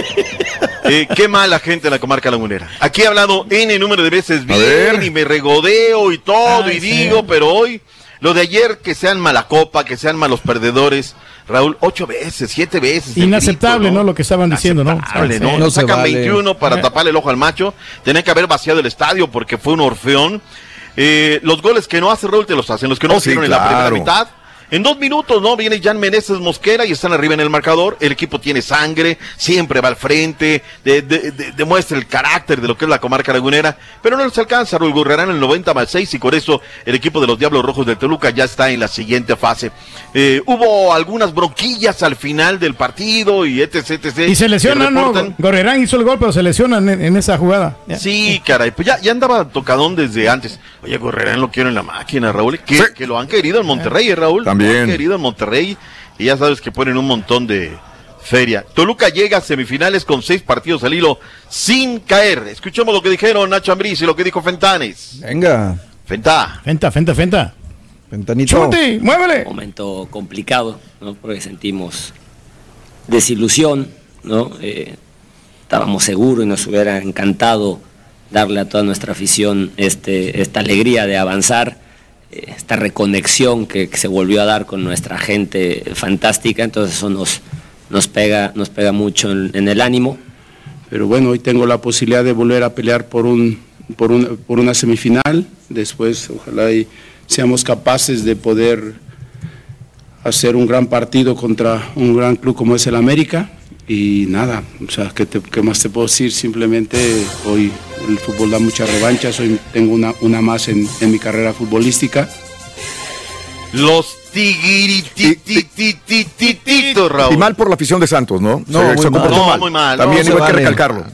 eh, qué mala gente en la comarca lagunera. Aquí he hablado N número de veces bien y me regodeo y todo Ay, y sí. digo, pero hoy, lo de ayer, que sean mala copa, que sean malos perdedores. Raúl, ocho veces, siete veces. Inaceptable, grito, ¿no? Lo que estaban diciendo, ¿no? ¿no? No Sacan vale. 21 para Eh. taparle el ojo al macho. Tenía que haber vaciado el estadio porque fue un orfeón. Eh, los goles que no hace Raúl te los hacen, los que no Oh, sí, hicieron en la primera mitad. En dos minutos, ¿no? Viene Jan Meneses Mosquera y están arriba en el marcador. El equipo tiene sangre, siempre va al frente, de- de- de- demuestra el carácter de lo que es la comarca lagunera, pero no les alcanza. Raúl Gurrerán en el 90 más 6 y con eso el equipo de los Diablos Rojos de Toluca ya está en la siguiente fase. Eh, hubo algunas bronquillas al final del partido y etc, etc. Y se lesiona, que ¿no? Gorrerán hizo el gol, pero se lesionan en, en esa jugada. Ya. Sí, caray, pues ya, ya andaba tocadón desde antes. Oye, Gorrerán lo quiero en la máquina, Raúl. Que, Sí. que lo han querido en Monterrey, ¿eh, Raúl. También. Han querido en Monterrey. Y ya sabes que ponen un montón de feria. Toluca llega a semifinales con seis partidos al hilo sin caer. Escuchemos lo que dijeron Nacho Ambriz y lo que dijo Fentanes. Venga, Fenta. Fenta, fenta, fenta. ventanito. Chuti, muévele. momento complicado, ¿no? Porque sentimos desilusión, ¿no? Eh, estábamos seguros y nos hubiera encantado darle a toda nuestra afición este, esta alegría de avanzar, esta reconexión que, se volvió a dar con nuestra gente fantástica, entonces eso nos, nos, pega, nos pega mucho en, en el ánimo. pero bueno, hoy tengo la posibilidad de volver a pelear por, un, por, un- por una semifinal. Después, ojalá y seamos capaces de poder hacer un gran partido contra un gran club como es el América. Y nada, o sea, ¿qué, te- qué más te puedo decir? Simplemente hoy el fútbol da muchas revanchas, hoy tengo una, una más en, en mi carrera futbolística. Los tigritititititos, Raúl. Y mal por la afición de Santos, ¿no? No, se, muy se mal. No, mal. muy mal, También no iba se a que vale. recalcarlo.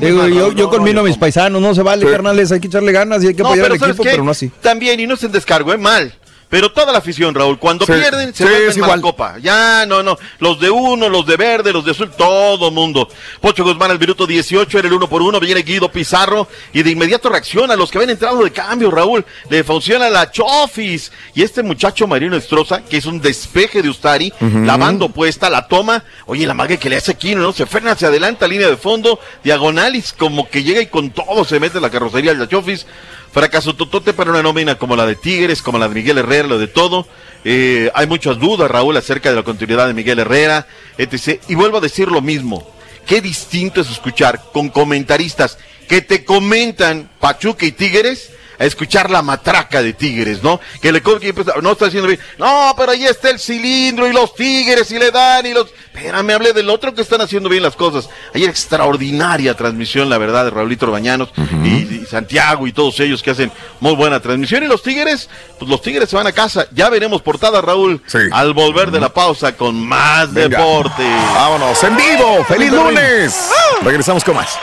Digo, yo, yo conmino a mis paisanos, no se vale, Sí. carnales, hay que echarle ganas y hay que No, apoyar pero al ¿sabes equipo, qué? pero no así. También, y no es el descargo, es mal. Pero toda la afición, Raúl, cuando Sí, pierden, se sí, vuelven igual. copa. Ya, no, no. Los de uno, los de verde, los de azul, todo mundo. Pocho Guzmán al minuto 18 era el uno por uno. Viene Guido Pizarro y de inmediato reacciona. Los que habían entrado de cambio, Raúl. Le funciona la Chofis. Y este muchacho Marino Estroza, que es un despeje de Ustari, la banda opuesta, la toma. Oye, la mague que le hace aquí, ¿no? Se frena hacia adelante, línea de fondo, diagonalis, como que llega y con todo se mete la carrocería de la Chofis. Fracaso totote para una nómina como la de Tigres, como la de Miguel Herrera, lo de todo. Eh, hay muchas dudas, Raúl, acerca de la continuidad de Miguel Herrera, etc. Y vuelvo a decir lo mismo. Qué distinto es escuchar con comentaristas que te comentan Pachuca y Tigres a escuchar la matraca de Tigres, ¿no? Que le que empieza- no está haciendo bien. No, pero ahí está el cilindro y los Tigres y le dan y los. Espérame, hablé del otro que están haciendo bien las cosas. Ayer extraordinaria transmisión, la verdad, de Raulito Bañanos y, y Santiago y todos ellos que hacen muy buena transmisión. Y los Tigres, pues los Tigres se van a casa. Ya veremos portada, Raúl, al volver de la pausa con más Venga. deporte. Vámonos, en vivo. ¡Feliz lunes! Regresamos con más.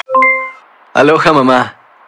Aloha mamá,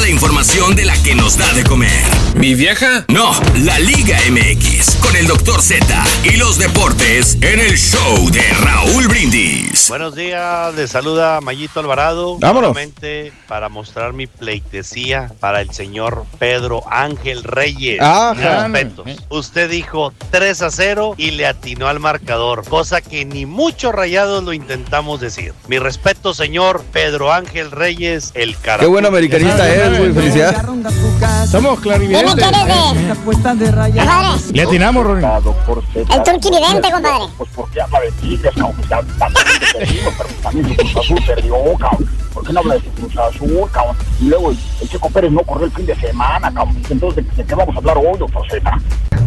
Toda la información de la que nos da de comer. ¿Mi vieja? No, la Liga MX con el Dr. Z y los deportes en el show de Raúl Brindis. Buenos días, les saluda Mayito Alvarado. Vámonos. Nuevamente para mostrar mi pleitesía para el señor Pedro Ángel Reyes. Ajá. Usted dijo 3 a 0 y le atinó al marcador, cosa que ni muchos rayados lo intentamos decir. Mi respeto, señor Pedro Ángel Reyes, el cara. Qué buen americanista es, güey. Felicidades. Somos clarividentes. Le atinamos, Rory. el turqui vidente, compadre. Pues porque habla de Tigres, cabrón, ya bastante pero también su Cruz Azul perdió, cabrón. ¿Por qué no habla de su Cruz Azul, cabrón? Y luego el, Checo Pérez no corrió el fin de semana, cabrón. Entonces, ¿de, de qué vamos a hablar hoy, doctor Z?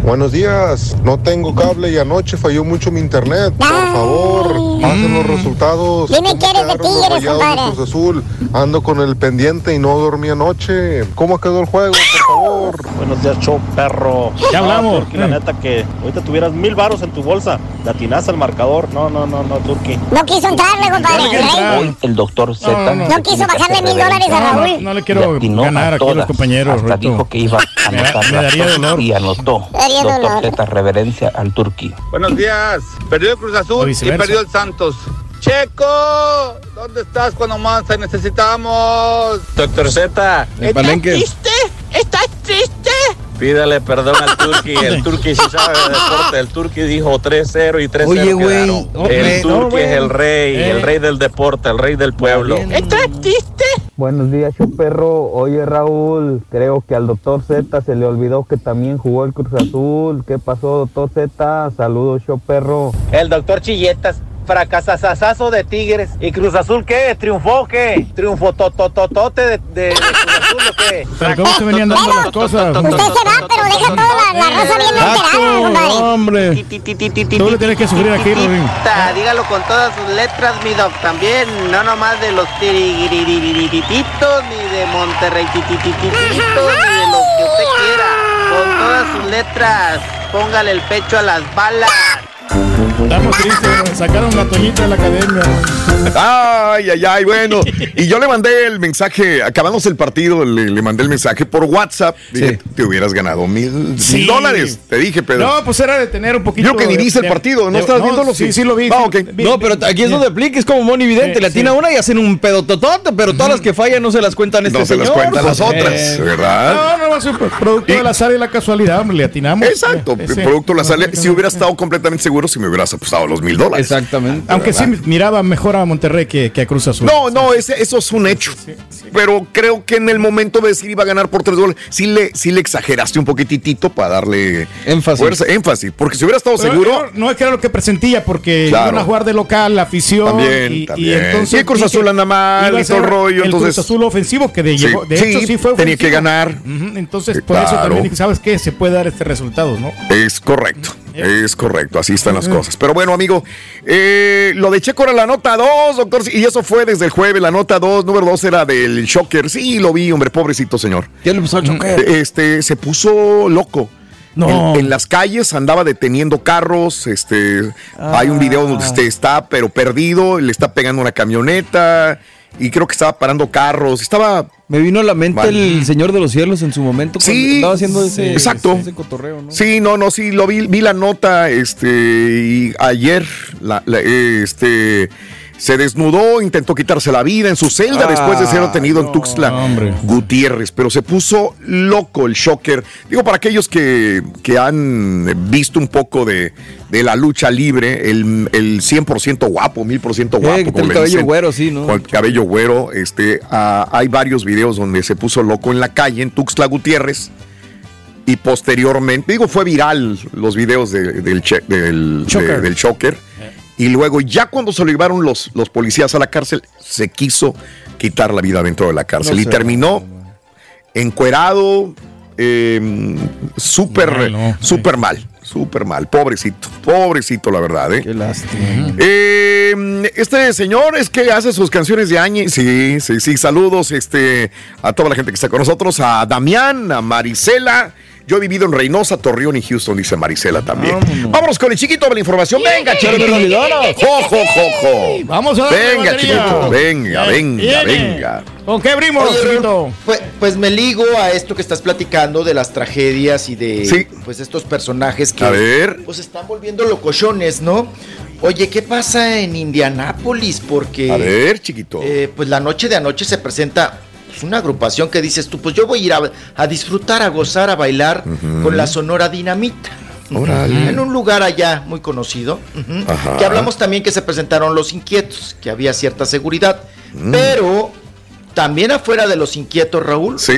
Buenos días, no tengo cable y anoche falló mucho mi internet. Por favor, pasen los resultados. Dime ¿Cómo que eres de Tigres, compadre. Cruz Azul. Ando con el pendiente y no dormí anoche. ¿Cómo quedó el juego, por favor? Buenos días, show perro. Ya hablamos. Turki, la neta que ahorita tuvieras mil varos en tu bolsa, le atinaste al marcador. No, no, no, no, Turki. No quiso entrarle, compadre. el rey. Hoy el doctor Z. No, no, No quiso bajarle mil dólares a Raúl. no, no le quiero ganar a aquí a los compañeros. Hasta dijo que iba a Me anotar me daría las dolor. y anotó. Doctor dolor. Z, reverencia al Turki. Buenos días. Perdió el Cruz Azul y perdió el Santos. Checo, ¿dónde estás cuando más te necesitamos? Doctor Z, El palenque. ¿Estás triste? Pídale perdón al Turki. [laughs] El Turki sí sabe de deporte. El Turki dijo 3-0 y 3-0 Oye, güey. El Turki no, güey. es el rey, Eh. el rey del deporte, el rey del pueblo. ¿Estás triste? Buenos días, show perro. Oye, Raúl, creo que al doctor Z se le olvidó que también jugó el Cruz Azul. ¿Qué pasó, doctor Z? Saludos, show perro. El doctor Chilletas. Fracasasazo de Tigres. ¿Y Cruz Azul qué? ¿Triunfó qué? ¿Triunfó totototote de, de, de Cruz Azul o qué? Pero cómo se venían dando las cosas. Usted se va, pero deja toda la, raza bien compadre. hombre. Tú le tienes que sufrir aquí. Ta, Dígalo con todas sus letras, mi doc, también. No nomás de los tiriguirirititos, ni de Monterrey tititititos, ni de los que usted quiera. Con todas sus letras, póngale el pecho a las balas. Estamos tristes. Sacaron la toñita de la academia. Ay, ay, ay, bueno. [laughs] Y yo le mandé el mensaje, acabamos el partido, le, le mandé el mensaje por WhatsApp. Dije, te hubieras ganado mil, Sí. mil dólares. Te dije, Pedro. No, pues era de tener un poquito. Yo que ni de- viste el de- partido, ¿no de- estabas viéndolo? Sí, sí lo vi. Ah, ok. Vi- No, pero aquí es donde aplica, es como Moni Vidente, Sí, le atina sí. una y hacen un pedototote, pero todas las que fallan no se las cuentan este No se las señor. cuentan las otras, eh, ¿verdad? No, no, va a ser producto del azar y la casualidad, hombre, le atinamos. Exacto, Eh, producto la sale. Si hubiera estado completamente seguro, si me hubieras apostado los mil dólares. Exactamente. Aunque sí miraba mejor a Monterrey que, que a Cruz Azul. No, no, ese, eso es un hecho. Pero creo que en el momento de decir iba a ganar por tres goles, sí le, sí le exageraste un poquititito para darle Énfasis. fuerza, énfasis. Porque si hubiera estado Pero seguro, no es que era lo que presentía, porque Claro. iban a jugar de local, la afición. También, y, también. y entonces. Y el Cruz Azul anda mal y todo el rollo, El entonces- Cruz Azul ofensivo, que de, Sí, llegó- de sí, hecho sí fue tenía que ofensivo. ganar. Entonces, Sí, por eso claro. también dije, ¿sabes qué? Se puede dar este resultado, ¿no? es correcto. Es correcto, así están las cosas. Pero bueno, amigo, eh, lo de Checo era la nota 2, doctor, y eso fue desde el jueves. La nota 2, número 2 era del Shocker. Sí, lo vi, hombre, pobrecito señor. ¿Qué le pasó al choque? Este, se puso loco. No. En, en las calles andaba deteniendo carros. Este, hay un video donde usted está, pero perdido, le está pegando una camioneta y creo que estaba parando carros. Estaba. Me vino a la mente Mal. el Señor de los Cielos en su momento cuando Sí, estaba haciendo ese, exacto. ese cotorreo, ¿no? Sí, no, no, sí, lo vi, vi la nota, este, y ayer, la, la- este, Se desnudó, intentó quitarse la vida en su celda Ah, después de ser detenido en no, Tuxtla hombre. Gutiérrez, pero se puso loco el shocker. Digo, para aquellos que, que han visto un poco de, de la lucha libre, el, el 100% guapo, 1000% guapo. Eh, que como el cabello dicen, güero, sí, ¿no? Con el cabello güero. Este, ah, hay varios videos donde se puso loco en la calle, en Tuxtla Gutiérrez. Y posteriormente, digo, fue viral los videos de- del, che- del, Choker. de- del choker. Y luego, ya cuando se lo llevaron los, los policías a la cárcel, se quiso quitar la vida dentro de la cárcel. No y terminó encuerado, eh, súper, Mal, no, súper mal, súper mal. Pobrecito, pobrecito, la verdad, ¿eh? Qué lástima. Eh, este señor es que hace sus canciones de año. Sí, sí, sí. Saludos este, a toda la gente que está con nosotros, a Damián, a Marisela. Yo he vivido en Reynosa, Torreón y Houston, dice Marisela también. Vámonos con el chiquito de la información. Venga, chiquito. Jo, jo, jo, jo. Vamos a Venga, chiquito. Venga, venga, venga. ¿Con qué abrimos, Oye, chiquito? Pues, pues me ligo a esto que estás platicando de las tragedias y de Sí. pues estos personajes que A ver. pues están volviendo locochones, ¿no? Oye, ¿qué pasa en Indianápolis? Porque A ver, chiquito. eh, pues la noche de anoche se presenta pues, una agrupación que dices tú, pues yo voy a ir a, a disfrutar, a gozar, a bailar con la Sonora Dinamita. En un lugar allá muy conocido. Que hablamos también que se presentaron los inquietos, que había cierta seguridad. Mm. Pero también afuera de los inquietos, Raúl, Sí.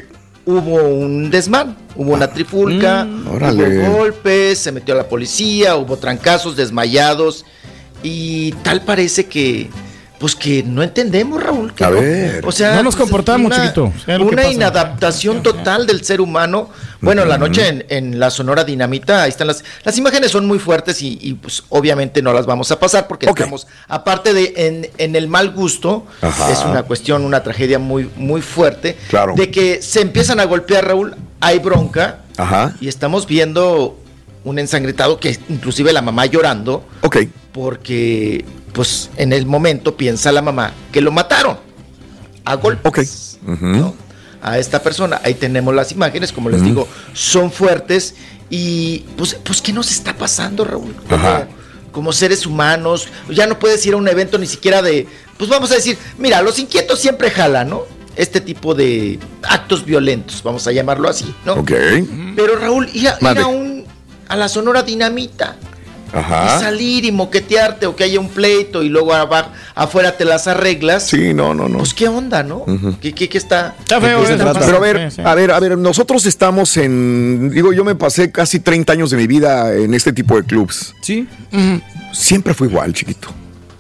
hubo un desmán, hubo una trifulca, Mm, hubo golpes, se metió la policía, hubo trancazos, desmayados. Y tal parece que. Pues que no entendemos, Raúl. que A no. ver. O sea, No nos comportamos, una- chiquito. Una inadaptación total del ser humano. Bueno, la noche en, en la Sonora Dinamita, ahí están las. Las imágenes son muy fuertes y, y, pues obviamente no las vamos a pasar porque Ok. estamos, aparte de en, en el mal gusto, Ajá. es una cuestión, una tragedia muy, muy fuerte. Claro. De que se empiezan a golpear, Raúl, hay bronca Ajá. y estamos viendo un ensangretado que inclusive la mamá llorando Ok. porque pues en el momento piensa la mamá que lo mataron a golpes a esta persona. Ahí tenemos las imágenes, como les digo, son fuertes y pues, pues ¿qué nos está pasando, Raúl? Como, como seres humanos, ya no puedes ir a un evento ni siquiera de, pues vamos a decir, mira, los inquietos siempre jalan, ¿no? Este tipo de actos violentos, vamos a llamarlo así, ¿no? Ok. Pero Raúl, ir a, ir a un a la Sonora Dinamita y Ajá. salir y moquetearte o que haya un pleito y luego abajo, afuera te las arreglas. Sí, no, no, no. Pues qué onda, ¿no? ¿Qué, qué, qué está? Está feo ¿de qué trata? Pero a ver, Sí, sí. a ver, a ver, nosotros estamos en, digo, yo me pasé casi 30 años de mi vida en este tipo de clubs. Sí. Siempre fue igual, chiquito.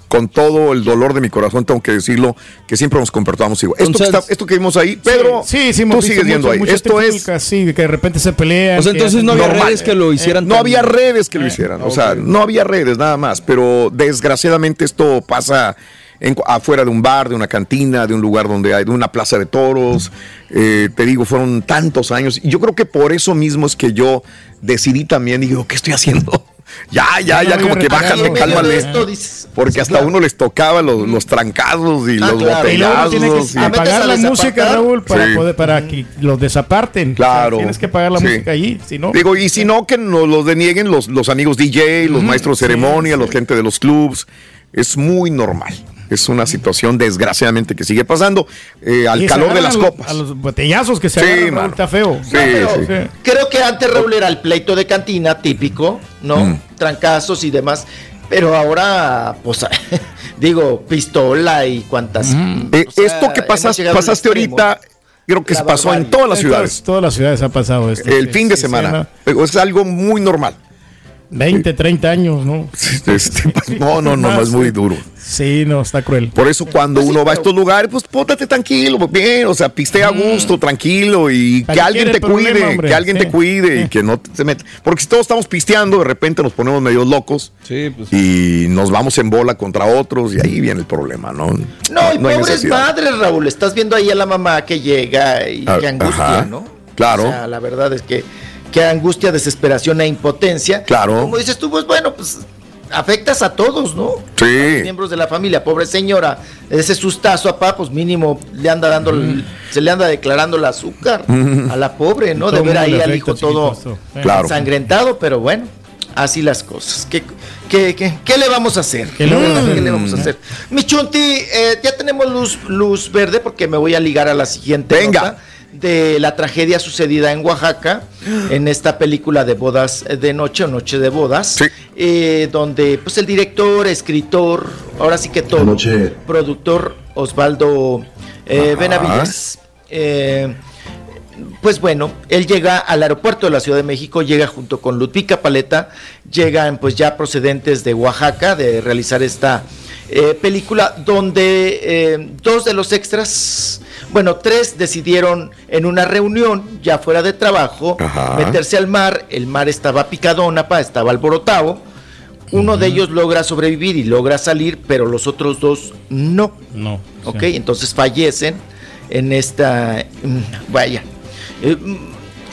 Con todo el dolor de mi corazón, tengo que decirlo, que siempre nos comportamos igual. Esto, que, Entonces- está- esto que vimos ahí, Pedro, sí, sí, tú sigues viendo ahí. Esto es... Sí, que de repente se pelean. O sea, entonces no había normal. redes que lo hicieran. No tan- había redes que lo Eh, hicieran, o sea, no había redes nada más, pero desgraciadamente esto pasa en- afuera de un bar, de una cantina, de un lugar donde hay, de una plaza de toros. Eh, te digo, fueron tantos años y yo creo que por eso mismo es que yo decidí también, digo, ¿qué estoy haciendo? Ya, ya, Ya como que bájale, Y cálmale. esto dices, Porque sí, hasta claro. uno les tocaba los, los trancazos y Ah, los claro. Y luego botellazos. tienes que y- apagar a la música. Raúl, para Sí. poder para que los desaparten. Claro. Tienes que apagar la Sí. música allí, si no. Digo, y si no, que nos los denieguen los, los amigos DJ, los maestros de ceremonia, sí. los gente de los clubs. Es muy normal. Es una situación, desgraciadamente, que sigue pasando eh, al calor de las a los- copas. A los botellazos que se Sí, agarran, Raúl, está feo. Sí, pero- sí. Sí. Creo que antes Raúl era el pleito de cantina típico, ¿no? Mm. Trancazos y demás. Pero ahora, pues, [laughs] digo, pistola y cuantas. Eh, o sea, esto que pasas, pasaste extremo. ahorita, creo que La se pasó en barbarie. todas las En ciudades. Todas, todas las ciudades ha pasado esto. El sí, fin de sí, semana. sí, Eh, Es algo muy normal. ¿no? 20, 30 años, ¿no? Este, [laughs] no, no, [laughs] no, no, es muy duro. Sí, no, está cruel. Por eso cuando Pues sí, uno va a estos lugares, pues pótate tranquilo, bien, o sea, pistea a gusto, tranquilo y ¿Para que alguien te cuide, que alguien te cuide y que no te, se meta. Porque si todos estamos pisteando, de repente nos ponemos medio locos Sí, pues. y nos vamos en bola contra otros y ahí viene el problema, ¿no? No, y pobres madres, Raúl. Estás viendo ahí a la mamá que llega y Ah, que angustia, ajá, ¿no? claro. O sea, la verdad es que, que angustia, desesperación e impotencia. Claro. Como dices tú, pues bueno, pues afectas a todos, ¿no? Sí. miembros de la familia, pobre señora, ese sustazo a pa, pues mínimo le anda dando, se le anda declarando el azúcar a la pobre, ¿no? Todo De ver ahí al hijo todo. Claro. ensangrentado, pero bueno, así las cosas. Qué, ¿Qué, qué, qué le vamos a hacer? ¿Qué le vamos a hacer? ¿Qué le vamos a hacer? Mi Chunti, eh, ya tenemos luz, luz verde porque me voy a ligar a la siguiente Venga. nota de la tragedia sucedida en Oaxaca, en esta película de bodas de noche o noche de bodas, eh, donde pues el director, escritor, ahora sí que todo, productor Osvaldo eh. Benavides, eh, pues bueno, él llega al aeropuerto de la Ciudad de México, llega junto con Ludvika Paleta, llegan pues ya procedentes de Oaxaca de realizar esta eh, película donde eh, dos de los extras, bueno, tres decidieron en una reunión ya fuera de trabajo Ajá. meterse al mar, el mar estaba picadona, pa, estaba alborotado. Uno de ellos logra sobrevivir y logra salir, pero los otros dos no. No. Ok, sí. entonces fallecen en esta, mm, vaya, eh, mm,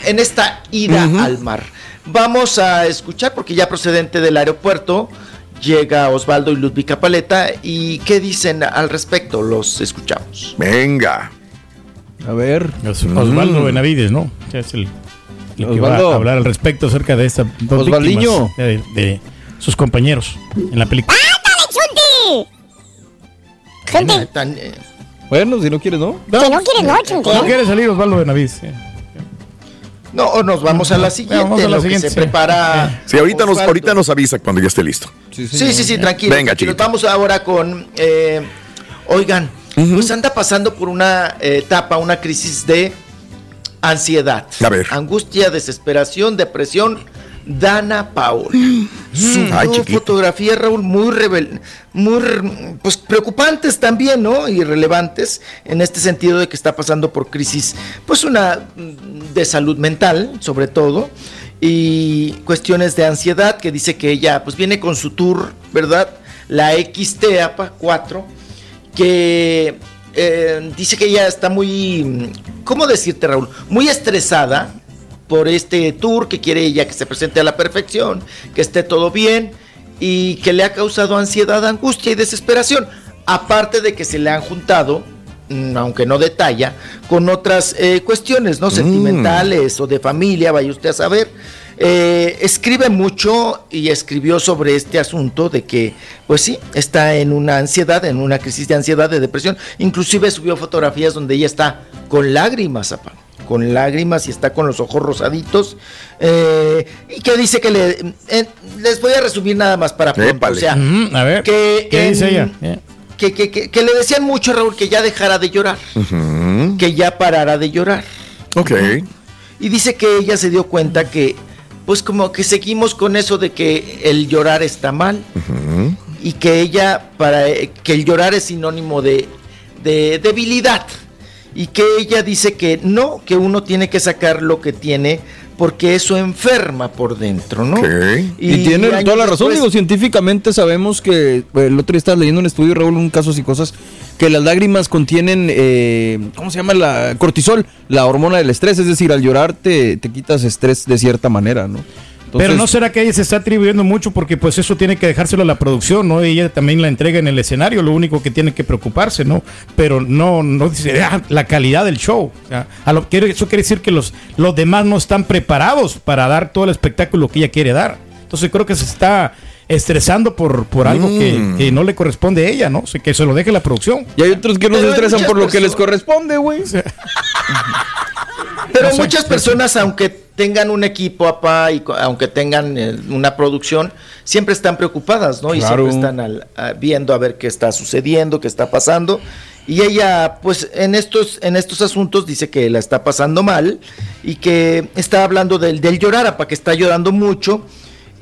en esta ida al mar. Vamos a escuchar, porque ya procedente del aeropuerto, llega Osvaldo y Ludvika Paleta, y qué dicen al respecto, los escuchamos. Venga. A ver. Os- Osvaldo Benavides, ¿no? Que Es el, el que va Osvaldo. a hablar al respecto acerca de estas dos Osvaldiño. víctimas de, de sus compañeros en la película. ¡Chunti! Chunti, Tan, eh, Bueno, si no quieres, ¿no? que no quieres no, Chunti. No quiere salir Osvaldo Benavides. sí. no, o nos vamos a la siguiente, Vamos a la lo siguiente, que se sí. prepara. Sí, ahorita nos, ahorita nos avisa cuando ya esté listo. Sí, sí, sí, tranquilo. Venga, tranquilo. chiquito. Vamos ahora con. eh, oigan, pues anda pasando por una eh, etapa, una crisis de ansiedad. A ver. Angustia, desesperación, depresión. Dana Paola. Ay, chiquito. fotografías, Raúl, muy, revel- muy pues, preocupantes también, ¿no? Y relevantes en este sentido de que está pasando por crisis, pues una mm, de salud mental, sobre todo, y cuestiones de ansiedad, que dice que ella, pues viene con su tour, ¿verdad? La XTAPA 4, que eh, dice que ella está muy, ¿cómo decirte, Raúl? Muy estresada por este tour, que quiere ella que se presente a la perfección, que esté todo bien y que le ha causado ansiedad, angustia y desesperación. Aparte de que se le han juntado, mm, aunque no detalla, con otras eh, cuestiones, ¿no? Sentimentales o de familia, vaya usted a saber. Eh, escribe mucho y escribió sobre este asunto de que, pues sí, está en una ansiedad, en una crisis de ansiedad, de depresión. Inclusive subió fotografías donde ella está con lágrimas, apa, con lágrimas y está con los ojos rosaditos. eh, y que dice que le... eh, les voy a resumir nada más para pronto. Épale. O sea, a ver, que ¿qué dice ella? Que, que- que- que le decían mucho, Raúl, que ya dejara de llorar, que ya parara de llorar. Ok. Y dice que ella se dio cuenta que, pues como que seguimos con eso de que el llorar está mal y que ella, para que el llorar es sinónimo de, de debilidad. Y que ella dice que no, que uno tiene que sacar lo que tiene porque eso enferma por dentro, ¿no? Y, tiene toda la razón, después- digo, científicamente sabemos que eh, el otro día estaba leyendo un estudio, Raúl, un casos y cosas, que las lágrimas contienen, eh, ¿cómo se llama? La cortisol, la hormona del estrés, es decir, al llorar te, te quitas estrés de cierta manera, ¿no? Pero no será que ella se está atribuyendo mucho porque pues eso tiene que dejárselo a la producción, ¿no? Ella también la entrega en el escenario, lo único que tiene que preocuparse, ¿no? Pero no, no dice "Ah, la calidad del show. O sea, a lo, quiere- eso quiere decir que los, los demás no están preparados para dar todo el espectáculo que ella quiere dar. Entonces creo que se está estresando por, por algo que, Mm. que no le corresponde a ella, ¿no? O sea, que se lo deje la producción. y hay otros que no se estresan por lo que les corresponde, güey. Pero No muchas personas, aunque tengan un equipo, apá, y aunque tengan eh, una producción, siempre están preocupadas, ¿no? Y Claro. siempre están al- a- viendo a ver qué está sucediendo, qué está pasando. Y ella, pues, en estos, en estos asuntos dice que la está pasando mal y que está hablando del, del llorar, apa, que está llorando mucho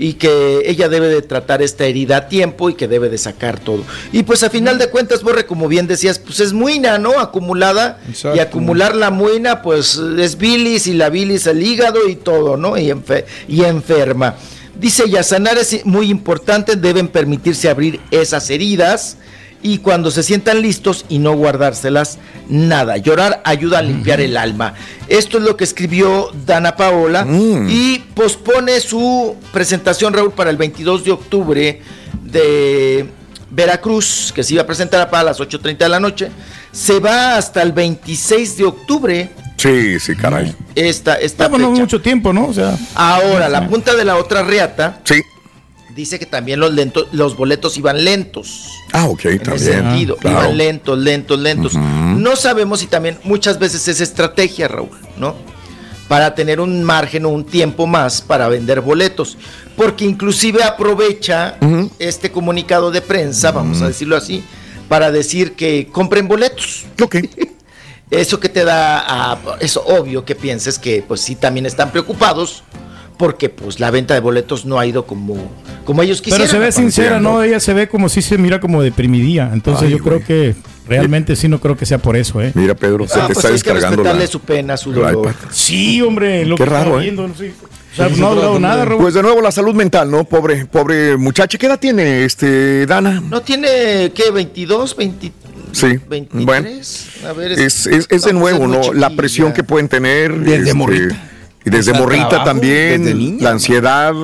y que ella debe de tratar esta herida a tiempo y que debe de sacar todo. Y pues a final de cuentas, Borre, como bien decías, pues es muina, ¿no? Acumulada Exacto. y acumular la muina, pues es bilis y la bilis el hígado y todo, ¿no? Y, enfe- y enferma. Dice ya, sanar es muy importante, deben permitirse abrir esas heridas y cuando se sientan listos y no guardárselas nada. Llorar ayuda a limpiar el alma. Esto es lo que escribió Dana Paola y pospone su presentación, Raúl, para el 22 de octubre de Veracruz, que se iba a presentar para las 8.30 de la noche. Se va hasta el 26 de octubre Sí, sí, caray. esta, esta fecha. mucho tiempo, ¿no? O sea, Ahora, la punta de la otra reata Sí. Dice que también los, lentos, los boletos iban lentos. Ah, ok, En también. ese sentido, Claro. iban lentos, lentos, lentos. No sabemos si también muchas veces es estrategia, Raúl, ¿no? Para tener un margen o un tiempo más para vender boletos. Porque inclusive aprovecha este comunicado de prensa, vamos a decirlo así, para decir que compren boletos. Ok. [laughs] Eso que te da, a- es obvio que pienses que pues sí también están preocupados porque pues la venta de boletos no ha ido como, como ellos quisieran. Pero se ve sincera, ¿no? Ella se ve como si se mira como deprimidía. Entonces Ay, yo creo que realmente sí no creo que sea por eso, ¿eh? Mira, Pedro, se Ah, te pues está hay que descargando respetarle la, su pena, su dolor. Sí, hombre, lo Qué que raro, ¿eh? viendo, no sé. O sea, no ha hablado nada, Raúl. Pues de nuevo la salud mental, ¿no? Pobre, pobre muchacha. ¿Qué edad tiene este Dana? ¿No tiene qué? ¿22? 20, Sí. 23? Bueno, A ver, es, es, es de nuevo, ¿no? La presión que pueden tener. Desde este, morrita. Y desde morrita trabajo también. desde niña, la ansiedad.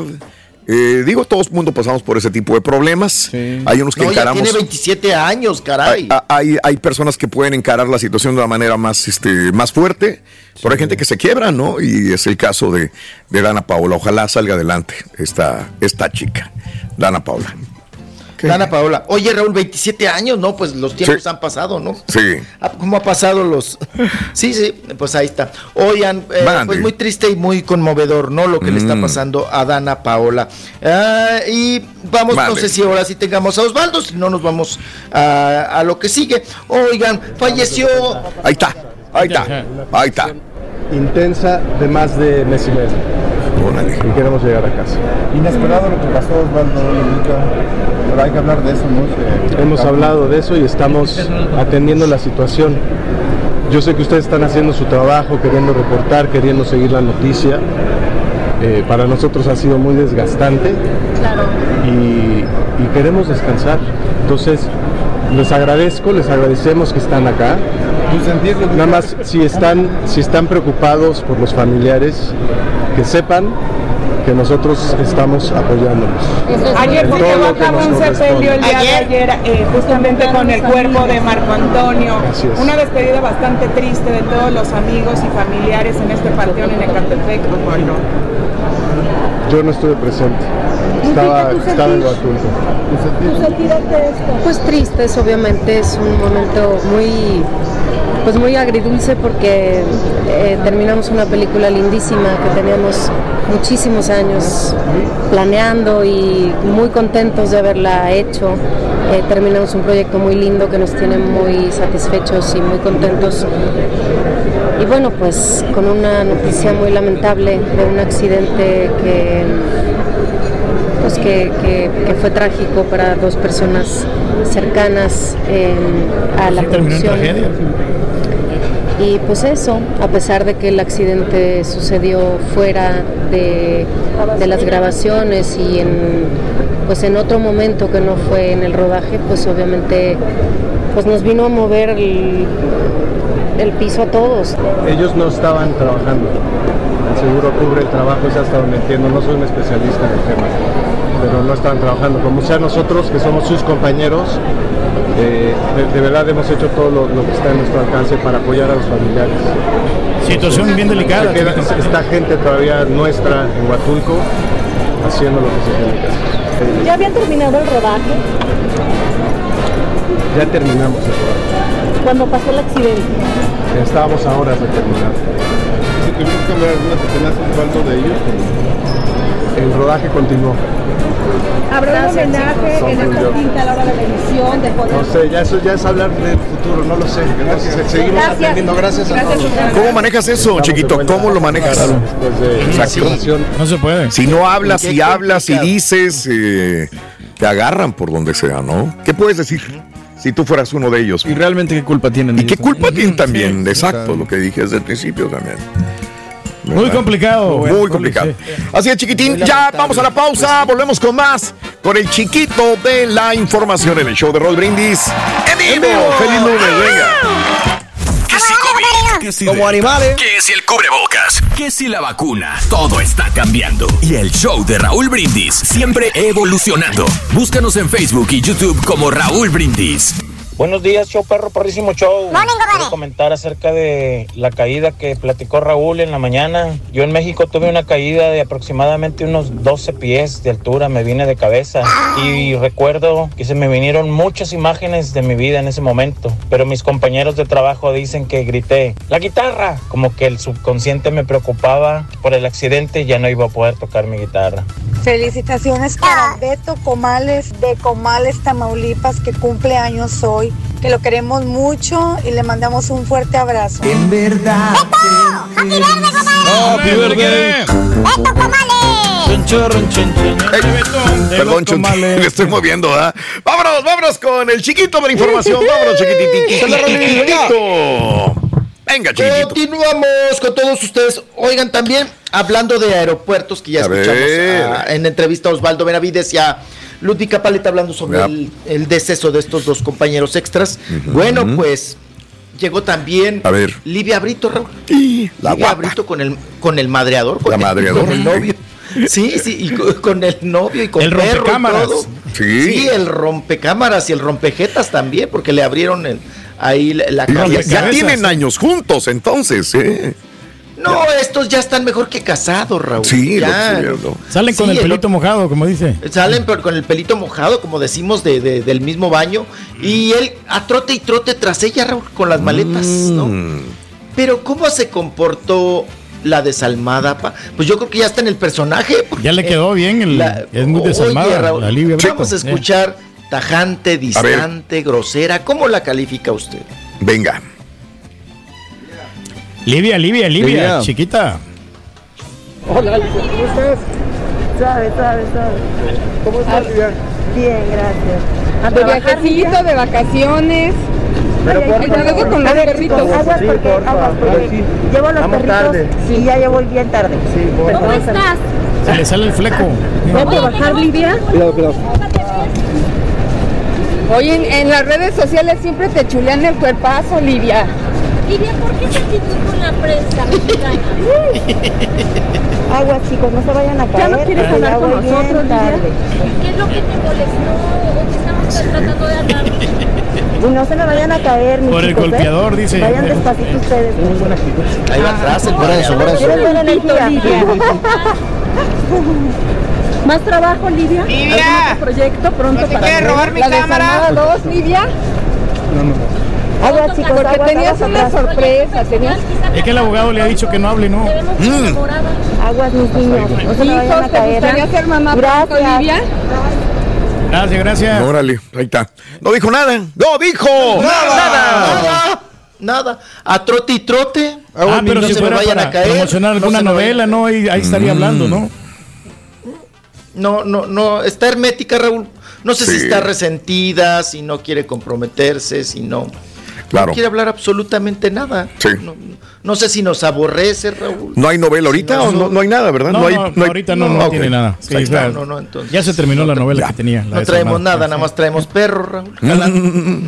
Eh, digo, todos mundo pasamos por ese tipo de problemas. Hay unos que No, ya encaramos. tiene 27 años, caray. Hay, hay, hay personas que pueden encarar la situación de una manera más, este, más fuerte, pero hay gente que se quiebra, ¿no? Y es el caso de, de Dana Paola. Ojalá salga adelante esta, esta chica, Dana Paola. Dana Paola. Oye, Raúl, 27 años, ¿no? Pues los tiempos Sí. han pasado, ¿no? Sí. Ah, ¿Cómo ha pasado los...? [laughs] Sí, sí, pues ahí está. Oigan, eh, pues muy triste y muy conmovedor, ¿no? Lo que le está Mm. pasando a Dana Paola. Ah, y vamos, no sé si ahora sí tengamos a Osvaldo, si no nos vamos a, a lo que sigue. Oigan, falleció... Ahí está, ahí está, ahí está. intensa de más de mes y medio. Y queremos llegar a casa. Inesperado lo que pasó, Osvaldo. Pero hay que hablar de eso, ¿no? Se- Hemos hablado de eso y estamos atendiendo la situación. Yo sé que ustedes están haciendo su trabajo, queriendo reportar, queriendo seguir la noticia. Eh, para nosotros ha sido muy desgastante y, y queremos descansar. Entonces, les agradezco, les agradecemos que están acá. Nada más, si están, si están preocupados por los familiares, que sepan que nosotros estamos apoyándolos. Ayer se llevó a cabo un sepelio el día de corresponde. ayer, eh, justamente con el cuerpo de Marco Antonio. Una despedida bastante triste de todos los amigos y familiares en este panteón en Ecatepec. Yo no estuve presente. Estaba, estaba en Huatulco. Pues tristes, obviamente, es un momento muy, pues muy agridulce porque eh, terminamos una película lindísima que teníamos muchísimos años planeando y muy contentos de haberla hecho. Eh, terminamos un proyecto muy lindo que nos tiene muy satisfechos y muy contentos. Y bueno, pues con una noticia muy lamentable de un accidente que pues que, que- que fue trágico para dos personas cercanas eh, a la Sí, producción. tragedia. Y pues eso, a pesar de que el accidente sucedió fuera de, de las grabaciones y en pues en otro momento que no fue en el rodaje, pues obviamente pues nos vino a mover el, el piso a todos. Ellos no estaban trabajando. El seguro cubre el trabajo, es hasta donde entiendo. No soy un especialista en el tema, pero no estaban trabajando. Como sea nosotros, que somos sus compañeros, eh, de, de verdad hemos hecho todo lo, lo que está en nuestro alcance para apoyar a los familiares. Situación bien delicada. Se queda- está gente todavía nuestra en Huatulco haciendo lo que se tiene que hacer. ¿Ya habían terminado el rodaje Ya terminamos el rodaje. cuando pasó el accidente? Estábamos a horas de terminar. Si tuvimos que cambiar algunas escenas, Osvaldo, de ellos. El rodaje continuó. ¿Habrá un homenaje en esta cinta a la hora de la emisión? De poder... No sé, ya eso ya es hablar del futuro, no lo sé. Entonces, seguimos Gracias. atendiendo. Gracias a Gracias, todos. ¿Cómo manejas eso, chiquito? ¿Cómo lo manejas? Después de la Exacto. situación. No se puede. Si no hablas y hablas y dices, eh, te agarran por donde sea, ¿no? ¿Qué puedes decir si tú fueras uno de ellos? Y realmente qué culpa tienen. ¿Y qué culpa tienen también? Sí, Exacto, lo que dije desde el principio también. Muy complicado. Muy complicado. Así es, chiquitín. Muy Ya lamentable. vamos a la pausa. Volvemos con más. Con el chiquito de la información en el show de Roll Brindis. En vivo. Feliz lunes, venga. ¿Qué si COVID? ¿Qué si Como animales. ¿Qué si el cubrebocas? ¿Qué si la vacuna? Todo está cambiando. Y el show de Raúl Brindis siempre evolucionando. Búscanos en Facebook y YouTube como Raúl Brindis. Buenos días, show perro, perrísimo show. Quiero comentar acerca de la caída que platicó Raúl en la mañana. Yo en México tuve una caída de aproximadamente unos 12 pies de altura, me vine de cabeza y recuerdo que se me vinieron muchas imágenes de mi vida en ese momento, pero mis compañeros de trabajo dicen que grité, la guitarra, como que el subconsciente me preocupaba por el accidente y ya no iba a poder tocar mi guitarra. Felicitaciones para Beto Comales de Comales, Tamaulipas, que cumple años hoy, que lo queremos mucho y le mandamos un fuerte abrazo. En verdad. ¡Happy birthday! Perdón, Chunti, me estoy moviendo, ¿ah? Vámonos, vámonos con el chiquito para información. Vámonos, chiquitito. Venga, chiquitito. Continuamos con todos ustedes. Oigan, también hablando de aeropuertos, que ya A escuchamos en entrevista a Osvaldo Benavides y a Ludvika Paleta hablando sobre el, el deceso de estos dos compañeros extras. Bueno, pues llegó también A ver. Livia Brito, Raúl. la Livia guapa. Brito con el, con el madreador. Con La el-. Con el novio. Sí, sí, y con, el novio y con El perro y rompecámaras. todo. Sí. el rompecámaras y el rompejetas también, porque le abrieron el- ahí la, la Ya, cabeza. ya tienen años juntos, entonces, ¿eh? No, estos ya están mejor que casados, Raúl. Sí, lo ya. estoy viendo. Salen con Sí, el el pelito mojado, como dice. Salen pero con el pelito mojado, como decimos, de, de- del mismo baño. Y él a trote y trote tras ella, Raúl, con las maletas, ¿no? Mm. Pero ¿cómo se comportó la desalmada? pa? Pues yo creo que ya está en el personaje. Ya le quedó bien, el- es muy Oye, desalmada Raúl, la Livia Brito. Vamos a escuchar tajante, distante, grosera. ¿Cómo la califica usted? Venga. Livia, Livia, Livia, Livia. chiquita. Hola, ¿cómo estás? Suave, suave, suave. ¿Cómo estás, Bien, gracias. De viajecito, de vacaciones. Pero Ay, con los A perritos. aguas porque- aguas porque Llevo a los Vamos perritos tarde. y ya llevo bien tarde. ¿Cómo estás? Se le sale el fleco. ¿Ya te bajar, Livia? Cuidado, cuidado. Oye, en, en las redes sociales siempre te chulean el cuerpazo, Livia. Livia, ¿por qué se actitud con la prensa mexicana? [laughs] Aguas, chicos, no se vayan a caer. ¿Ya no quieres hablar con nosotros, tarde. ¿Qué es lo que te molestó o que estamos tratando de hablar? Y no se me vayan a caer, mis Por el chicos, ¿eh? golpeador, dice. Vayan despacito ustedes. Ahí va atrás el Brazo, brazo. ¿Quieres buena energía? [laughs] ¿Más trabajo. ¿Algún otro proyecto pronto ¿No te para robar mi la cámara? desalmada 2, Livia? Aguas, chicos, Porque aguas, tenías aguas una sorpresa, tenías... Es que el abogado le ha dicho que no hable, ¿no. Aguas, mis niños, no se me vayan Hijos, a ¿te caer. gustaría ser mamá pronto, Gracias. Livia? Gracias, gracias. Órale, ahí está. No dijo nada. No dijo nada. Nada. Nada. A trote y trote. Ah, pero no si se me fuera vayan para a caer. promocionar alguna novela, ¿no? Ahí, ahí estaría Mm. hablando, ¿no? No, no, no. Está hermética, Raúl. No sé si está resentida, si no quiere comprometerse, si no. Claro. No quiere hablar absolutamente nada. Sí. No, no sé si nos aborrece, Raúl. ¿No hay novela ahorita o no, no hay nada, verdad? No, hay, no, hay- ahorita no, no ok. tiene nada. Sí, está. no, no, entonces- ya se terminó la novela que tenía. la No traemos nada, nada más traemos perros, Raúl.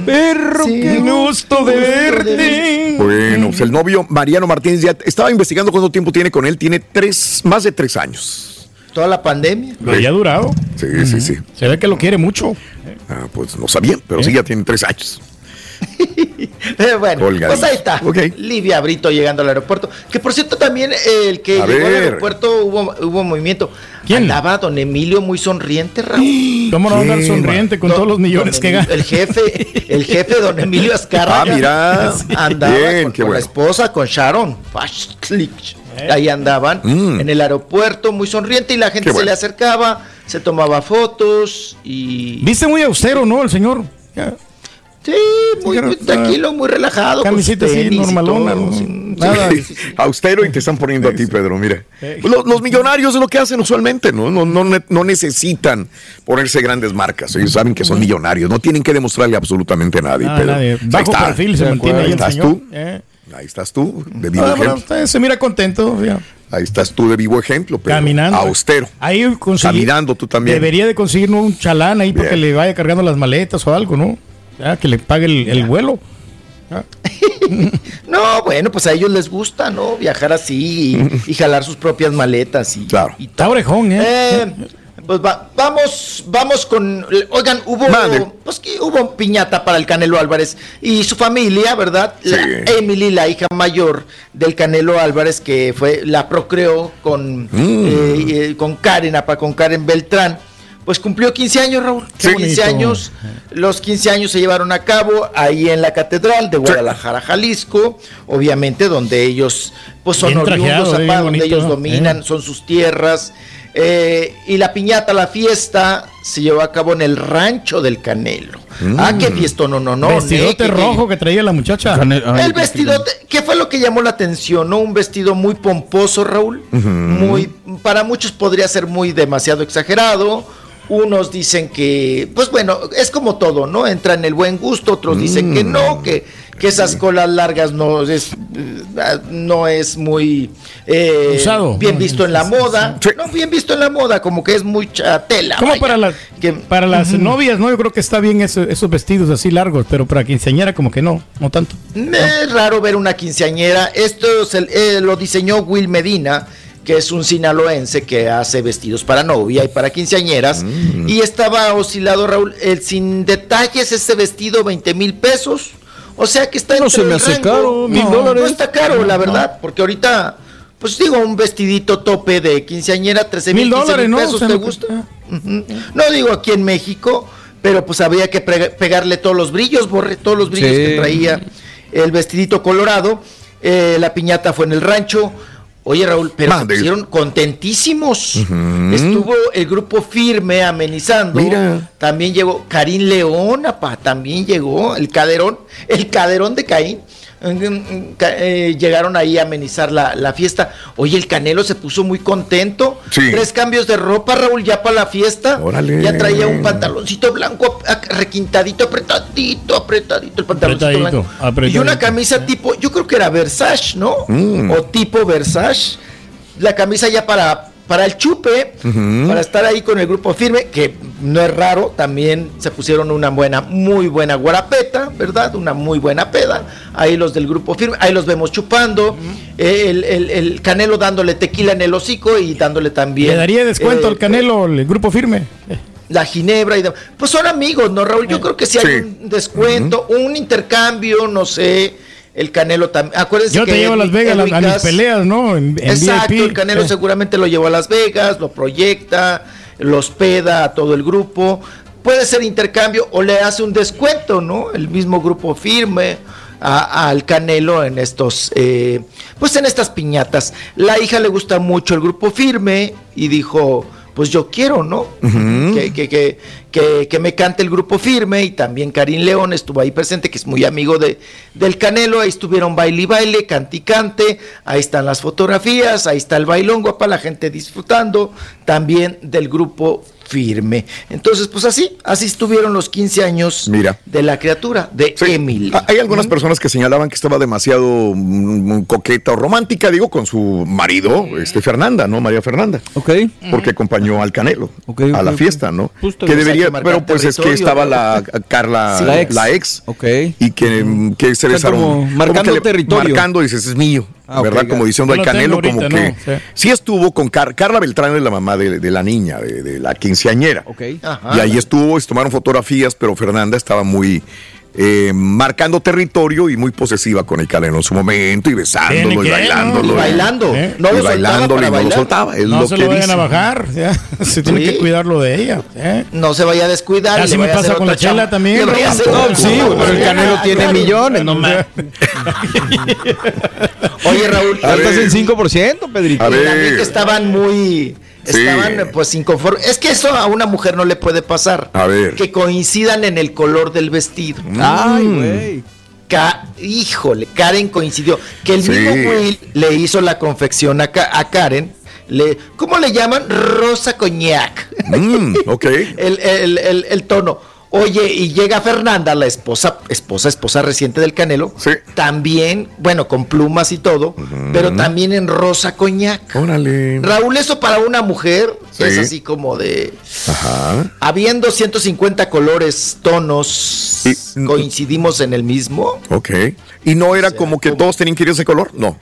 Perro, qué gusto de verte. Bueno, pues el novio Mariano Martínez ya estaba investigando cuánto tiempo tiene con él. Tiene tres, más de tres años. Toda la pandemia. Lo había durado. Sí, sí, sí. Se ve que lo quiere mucho. Ah, pues no sabía, pero sí ya tiene tres años. [laughs] [laughs] Eh, bueno, Colgadito. pues ahí está. Livia Brito llegando al aeropuerto. Que por cierto, también eh, el que A llegó al aeropuerto hubo, hubo movimiento. Andaba don Emilio muy sonriente, Raúl. [gasps] ¿Cómo no va a andar ¿Qué, sonriente con todos los millones que gana? El jefe, el jefe don [laughs] Emilio Azcárraga. Ah, mira. Andaba Bien, con, qué con la esposa, con Sharon. Eh. Ahí andaban Mm. en el aeropuerto muy sonriente y la gente se le acercaba, se tomaba fotos y... Viste muy austero, ¿no? El señor. Ya. Sí, muy, muy tranquilo, muy relajado. con Camiseta así, normalona, todo, ¿no? sin- Nada. sí. [laughs] Austero y te están poniendo a ti, Pedro, mira. Eh. Los, los millonarios es lo que hacen usualmente, ¿no? No, no, no necesitan ponerse grandes marcas. Ellos saben que son millonarios. No tienen que demostrarle absolutamente a nadie, Nada, Pedro. nadie. Ahí Bajo está. perfil se mantiene ahí Ahí el estás señor. tú. Eh. Ahí estás tú, de vivo Ah, ejemplo. usted se mira contento. ya. Ahí estás tú de vivo ejemplo, Pedro. Caminando. Austero. Ahí Caminando tú también. Debería de conseguir un chalán ahí para que Bien. le vaya cargando las maletas o algo, ¿no? Ya, que le pague el, el vuelo. [laughs] No, bueno, pues a ellos les gusta, ¿no? Viajar así y, y jalar sus propias maletas. Y, claro. y Está orejón, ¿eh? Eh, Pues va- vamos, vamos con. Oigan, hubo, pues que hubo piñata para el Canelo Álvarez y su familia, ¿verdad? La Emily, la hija mayor del Canelo Álvarez, que fue la procreó con, Mm. eh, eh, con Karen, con Karen Beltrán. Pues cumplió 15 años, Raúl. Qué 15 bonito. años. Los 15 años se llevaron a cabo ahí en la Catedral de Guadalajara, Jalisco, obviamente, donde ellos pues son Bien oriundos, trajeado, donde bonito, ellos dominan, Eh. son sus tierras. Eh, y la piñata, la fiesta, se llevó a cabo en el rancho del Canelo. Ah, qué fiesta, no, no, no. Vestidote ne, rojo que traía la muchacha. El vestidote, ¿qué fue lo que llamó la atención? ¿No? Un vestido muy pomposo, Raúl. Muy, para muchos podría ser muy demasiado exagerado. Unos dicen que, pues bueno, es como todo, ¿no? Entra en el buen gusto, otros dicen que no, que, que esas colas largas no es, no es muy eh, Usado. bien visto en la moda. No, bien visto en la moda, como que es mucha tela. Como vaya. para las, para las novias, ¿no? Yo creo que está bien eso- esos vestidos así largos, pero para quinceañera como que no, no tanto. Es raro ver una quinceañera. Esto se- eh, lo diseñó Will Medina, que es un sinaloense que hace vestidos para novia y para quinceañeras. Y estaba oscilado, Raúl, el sin detalles, ese vestido, 20 mil pesos. O sea que está No se me hace rango. caro, mil No, dólares. No está caro, la verdad, porque ahorita, pues digo, un vestidito tope de quinceañera, 13 mil Mil dólares, ¿no? pesos, O sea, ¿te que- gusta? No digo aquí en México, pero pues había que pegarle todos los brillos, borre todos los brillos Sí. que traía el vestidito colorado. Eh, la piñata fue en el rancho. Oye, Raúl, pero se Mande. pusieron contentísimos. Estuvo el grupo firme amenizando. Mira. También llegó Karim León, apa, también llegó el caderón, el caderón de Caín. Ca- eh, llegaron ahí a amenizar la, la fiesta. Oye, el Canelo se puso muy contento. Sí. Tres cambios de ropa, Raúl, ya para la fiesta. Órale. Ya traía un pantaloncito blanco requintadito, apretadito, apretadito el pantaloncito Apretadito, blanco. Y apretadito. una camisa tipo, yo creo que era Versace, ¿no? Mm. O tipo Versace. La camisa ya para, para el chupe, para estar ahí con el grupo firme, que no es raro, también se pusieron una buena, muy buena guarapeta, ¿verdad? Una muy buena peda. Ahí los del grupo firme, ahí los vemos chupando, eh, el, el- el Canelo dándole tequila en el hocico y dándole también... Le daría descuento eh, al Canelo, el grupo firme. la ginebra y demás. Pues son amigos, ¿no, Raúl? Yo creo que sí hay Sí. un descuento, un intercambio, no sé. El Canelo también. Acuérdense Yo que te llevo a Las Vegas a- Cass- peleas, ¿no? En, en Exacto, VIP. el Canelo Sí. seguramente lo llevó a Las Vegas, lo proyecta, lo hospeda a todo el grupo. Puede ser intercambio o le hace un descuento, ¿no? El mismo grupo firme al Canelo en estos, eh, pues en estas piñatas. La hija le gusta mucho el grupo firme y dijo, pues yo quiero, ¿no? Ujú. que, que, que, que, que me cante el grupo firme y también Karim León estuvo ahí presente, que es muy amigo de, del Canelo, ahí estuvieron baile y baile, cante y cante, ahí están las fotografías, ahí está el bailongo para la gente disfrutando también del grupo firme. Entonces, pues así, así estuvieron los 15 años Mira. de la criatura, de Emily. Ah, Hay algunas personas que señalaban que estaba demasiado mm, coqueta o romántica, digo, con su marido, este Fernanda, ¿no? María Fernanda. Ok. Porque acompañó al Canelo Ok, a la fiesta, ¿no? Justo, que debería, que pero pues es que estaba ¿no? la Carla, Sí. la La ex, ex. Ok. y que, mm, que se besaron. como marcando que territorio. Marcando, dices, es mío, Ah, ¿verdad? como diciendo lo tengo Canelo, como que ¿no? Sí. sí. estuvo con Car- Carla Beltrán, es la mamá de, de la niña, de, de la quinceañera. Ok. Ajá. Y ahí estuvo, se tomaron fotografías, pero Fernanda estaba muy eh, marcando territorio y muy posesiva con el Canelo en su momento y besándolo y bailándolo. Y ¿no? bailando. ¿Eh? No y lo bailándolo y no lo soltaba. Es No lo se que lo vayan dice. a bajar. ya. [laughs] Se tiene Sí. que cuidarlo de ella. ¿eh? No se vaya a descuidar. y Así me pasa hacer con la chela chamba. también, ¿no? hacer No, otra sí, pero el Canelo Ah, [laughs] tiene claro. millones, no me. Oye, Raúl, Estás en 5%, Pedrito. A ver. también que estaban muy Sí. estaban pues inconformes. Es que eso a una mujer no le puede pasar. A ver. Que coincidan en el color del vestido. Ay, güey. Híjole, Karen coincidió. Que el Sí. mismo Will le hizo la confección a, Ka- a Karen. Le, ¿Cómo le llaman? Rosa coñac. Mm, ok. [laughs] el, el- el- el tono. Oye, y llega Fernanda, la esposa, esposa, esposa reciente del Canelo. Sí. También, bueno, con plumas y todo, pero también en rosa coñac. Órale. Raúl, eso para una mujer Sí. es así como de. Ajá. Habiendo 150 colores, tonos, Y- coincidimos en el mismo. Ok. ¿Y no era como que todos tenían que ir ese color? No.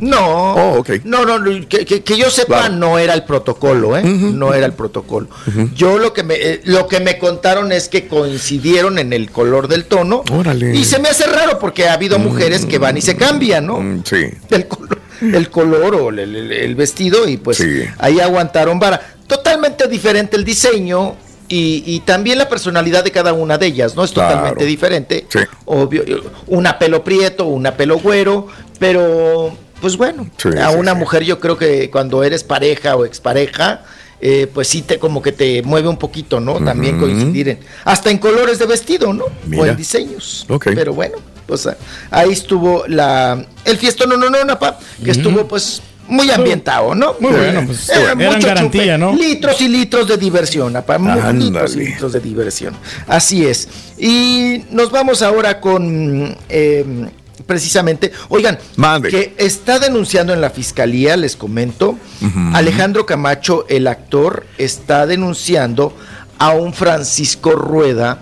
No, Oh, no, no, no, que, que- que yo sepa Claro. no era el protocolo, ¿eh? No era el protocolo. Yo lo que me eh, lo que me contaron es que coincidieron en el color del tono Órale. y se me hace raro porque ha habido mujeres que van y se cambian, ¿no? Mm, sí. El color, el color o el, el- el vestido y pues Sí. ahí aguantaron vara. Totalmente diferente el diseño. Y, y también la personalidad de cada una de ellas, ¿no? Es Claro. totalmente diferente. Sí. Obvio, una pelo prieto, una pelo güero, pero pues bueno, Sí, a una sí. mujer yo creo que cuando eres pareja o expareja, eh, pues sí te como que te mueve un poquito, ¿no? También Ujú. coincidir en, hasta en colores de vestido, ¿no? O en diseños. Ok. Pero bueno, pues ah, ahí estuvo la el fiestón, no, no, no, Napa, que estuvo pues muy ambientado, ¿no? Muy bueno, pues, Eh, eran mucho garantía, chupe, ¿no? Litros y litros de diversión, Napa, mu- litros y litros de diversión. Así es. Y nos vamos ahora con eh, precisamente, oigan, Mande. que está denunciando en la fiscalía, les comento, Alejandro Camacho, el actor, está denunciando a un Francisco Rueda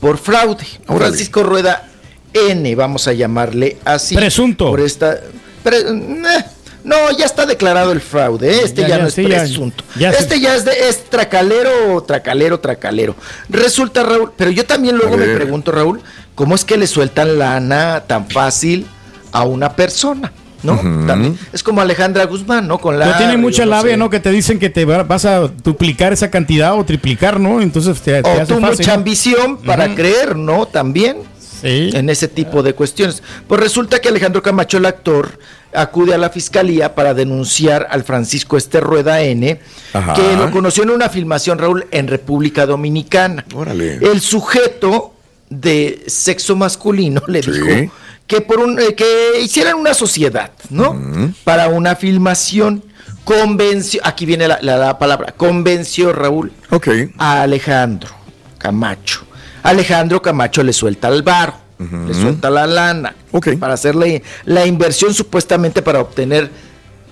por fraude. Órale. Francisco Rueda N, vamos a llamarle así. Presunto. Por esta. pre- eh, no, ya está declarado el fraude, ¿eh? este Ya, ya, ya, no es sí, presunto. Ya este ya es de es tracalero, tracalero, tracalero. Resulta, Raúl, pero yo también luego me pregunto, Raúl, ¿cómo es que le sueltan lana tan fácil a una persona? ¿No? También es como Alejandra Guzmán, ¿no? Con la No tiene mucha labia, sé. ¿no? Que te dicen que te va- vas a duplicar esa cantidad o triplicar, ¿no? Entonces te, te O hace tú fácil. mucha ambición para creer, ¿no? También. Sí. en ese tipo de cuestiones. Pues resulta que Alejandro Camacho, el actor, acude a la fiscalía para denunciar al Francisco Este Rueda N, Ajá. que lo conoció en una filmación, Raúl, en República Dominicana. Órale. El sujeto de sexo masculino [laughs] le Sí. dijo que por un eh, que hicieran una sociedad, ¿no? Para una filmación. Convenció, aquí viene la, la- la palabra, convenció Raúl Ok. a Alejandro Camacho. Alejandro Camacho le suelta el bar, le suelta la lana Ok. para hacerle la inversión supuestamente para obtener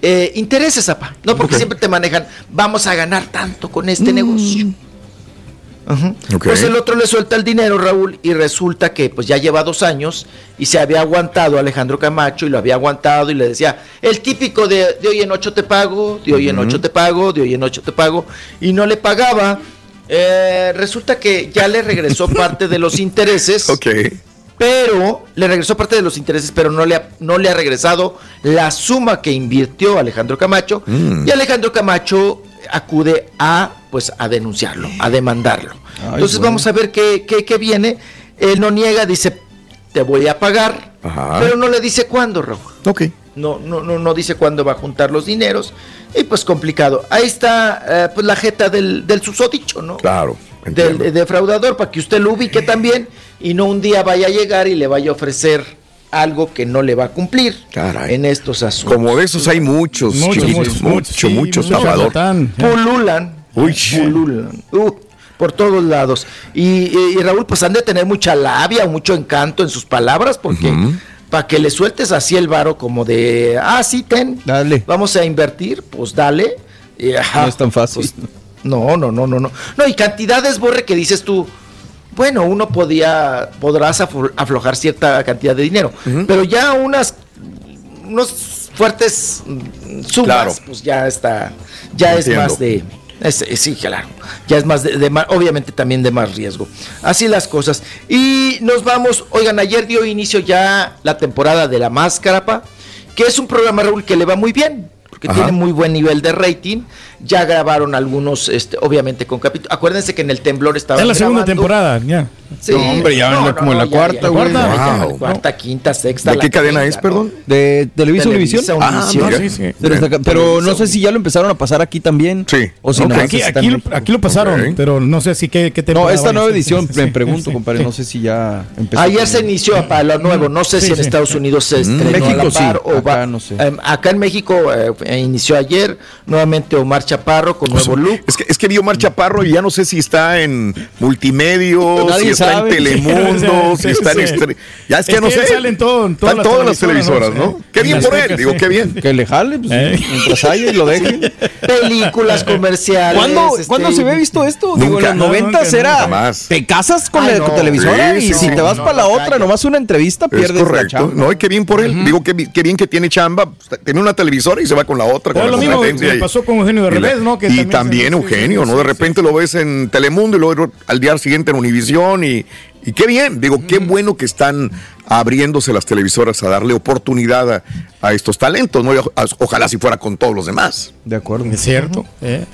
eh, intereses, apa. No, porque siempre te manejan, vamos a ganar tanto con este negocio. Pues el otro le suelta el dinero, Raúl, y resulta que pues ya lleva dos años y se había aguantado Alejandro Camacho y lo había aguantado y le decía, el típico de, de hoy en ocho te pago, de hoy en ocho te pago, de hoy en ocho te pago, y no le pagaba. Eh, resulta que ya le regresó [laughs] parte de los intereses, Ok. pero le regresó parte de los intereses, pero no le ha, no le ha regresado la suma que invirtió Alejandro Camacho. Mm. Y Alejandro Camacho acude a pues a denunciarlo, a demandarlo. Entonces bueno. vamos a ver qué, qué, qué viene. Él no niega, dice, te voy a pagar, Ajá. pero no le dice cuándo, Raúl. Ok. No, no, no, no dice cuándo va a juntar los dineros. Y pues complicado. Ahí está eh, pues la jeta del, del susodicho, ¿no? Claro. del defraudador para que usted lo ubique [laughs] también y no un día vaya a llegar y le vaya a ofrecer algo que no le va a cumplir Caray. en estos asuntos. Como de esos hay muchos, Muchos, chiquitos, muchos, mucho, sí, mucho, mucho Salvador. charlatán. Pululan. Uy. Pululan. Uh, por todos lados. Y, Raúl, pues han de tener mucha labia, mucho encanto en sus palabras, porque para que le sueltes así el varo como de, ah, sí, ten, Dale. vamos a invertir, pues dale. Y, ajá, No es tan fácil. pues, no, no, no, no, no. No, y cantidades, Borre, que dices tú, bueno, uno podía, podrás aflo- aflojar cierta cantidad de dinero, pero ya unas, unos fuertes mm, sumas, Claro. pues ya está, ya Entiendo. es más de, es- sí, claro, ya es más de, de ma- obviamente también de más riesgo. Así las cosas. Y nos vamos, oigan, ayer dio inicio ya la temporada de La Máscara, que es un programa, Raúl, que le va muy bien. Porque Ajá. tiene muy buen nivel de rating. Ya grabaron algunos, este, obviamente con capítulos. Acuérdense que en el temblor estaba. Es la segunda temporada, ya. Sí. No, hombre, ya anda como en la cuarta, güey. Cuarta, Wow. cuarta, quinta, sexta. ¿De la qué cadena quinta, es, ¿no? perdón? De Televisa Univisión. Ah, sí, sí. Pero, no sé si ya lo empezaron a pasar aquí también. Sí. O si Ok. nada Aquí, aquí, en lo, México. aquí lo pasaron, pero no sé si qué, qué No, temporada esta vaya a nueva edición, Sí, me sí, pregunto, sí, compadre, sí. no sé si ya empezó. Ayer se inició para lo nuevo. No sé Sí, si en. Estados Unidos se estrenó México a la par sí, acá no sé. em, acá en México, eh, inició ayer. Nuevamente Omar Chaparro con nuevo look. Es que, es que vi Omar Chaparro y ya no sé si está en multimedio, Nadie si está sabe. en Telemundo, [laughs] si está en Ya es que Es ya no que sé. sale en todo- en todas Están las todas las televisoras, ¿no? ¿no? Qué En bien por él, digo, qué bien. Que le jale, pues, Eh. mientras haya y lo deje. [laughs] Películas [laughs] comerciales. ¿Cuándo, este, ¿cuándo se había visto esto? Digo, en los noventas nunca. era. Te casas con Ay, la no. televisora Sí, y si te vas para la otra, nomás una entrevista, Es pierdes la correcto. chamba. No, y qué bien por él. Digo, qué, bi- qué bien que tiene chamba. Tiene una televisora y se va con la otra. Con lo mismo que pasó con Eugenio de y la- Revés, ¿no? Que y también Eugenio, ¿no? De repente sí. lo ves en Telemundo y luego al día siguiente en Univisión y, y qué bien. Digo, qué bueno que están abriéndose las televisoras a darle oportunidad a, a estos talentos, ¿no? Ojalá si fuera con todos los demás. De acuerdo. Es cierto. eh.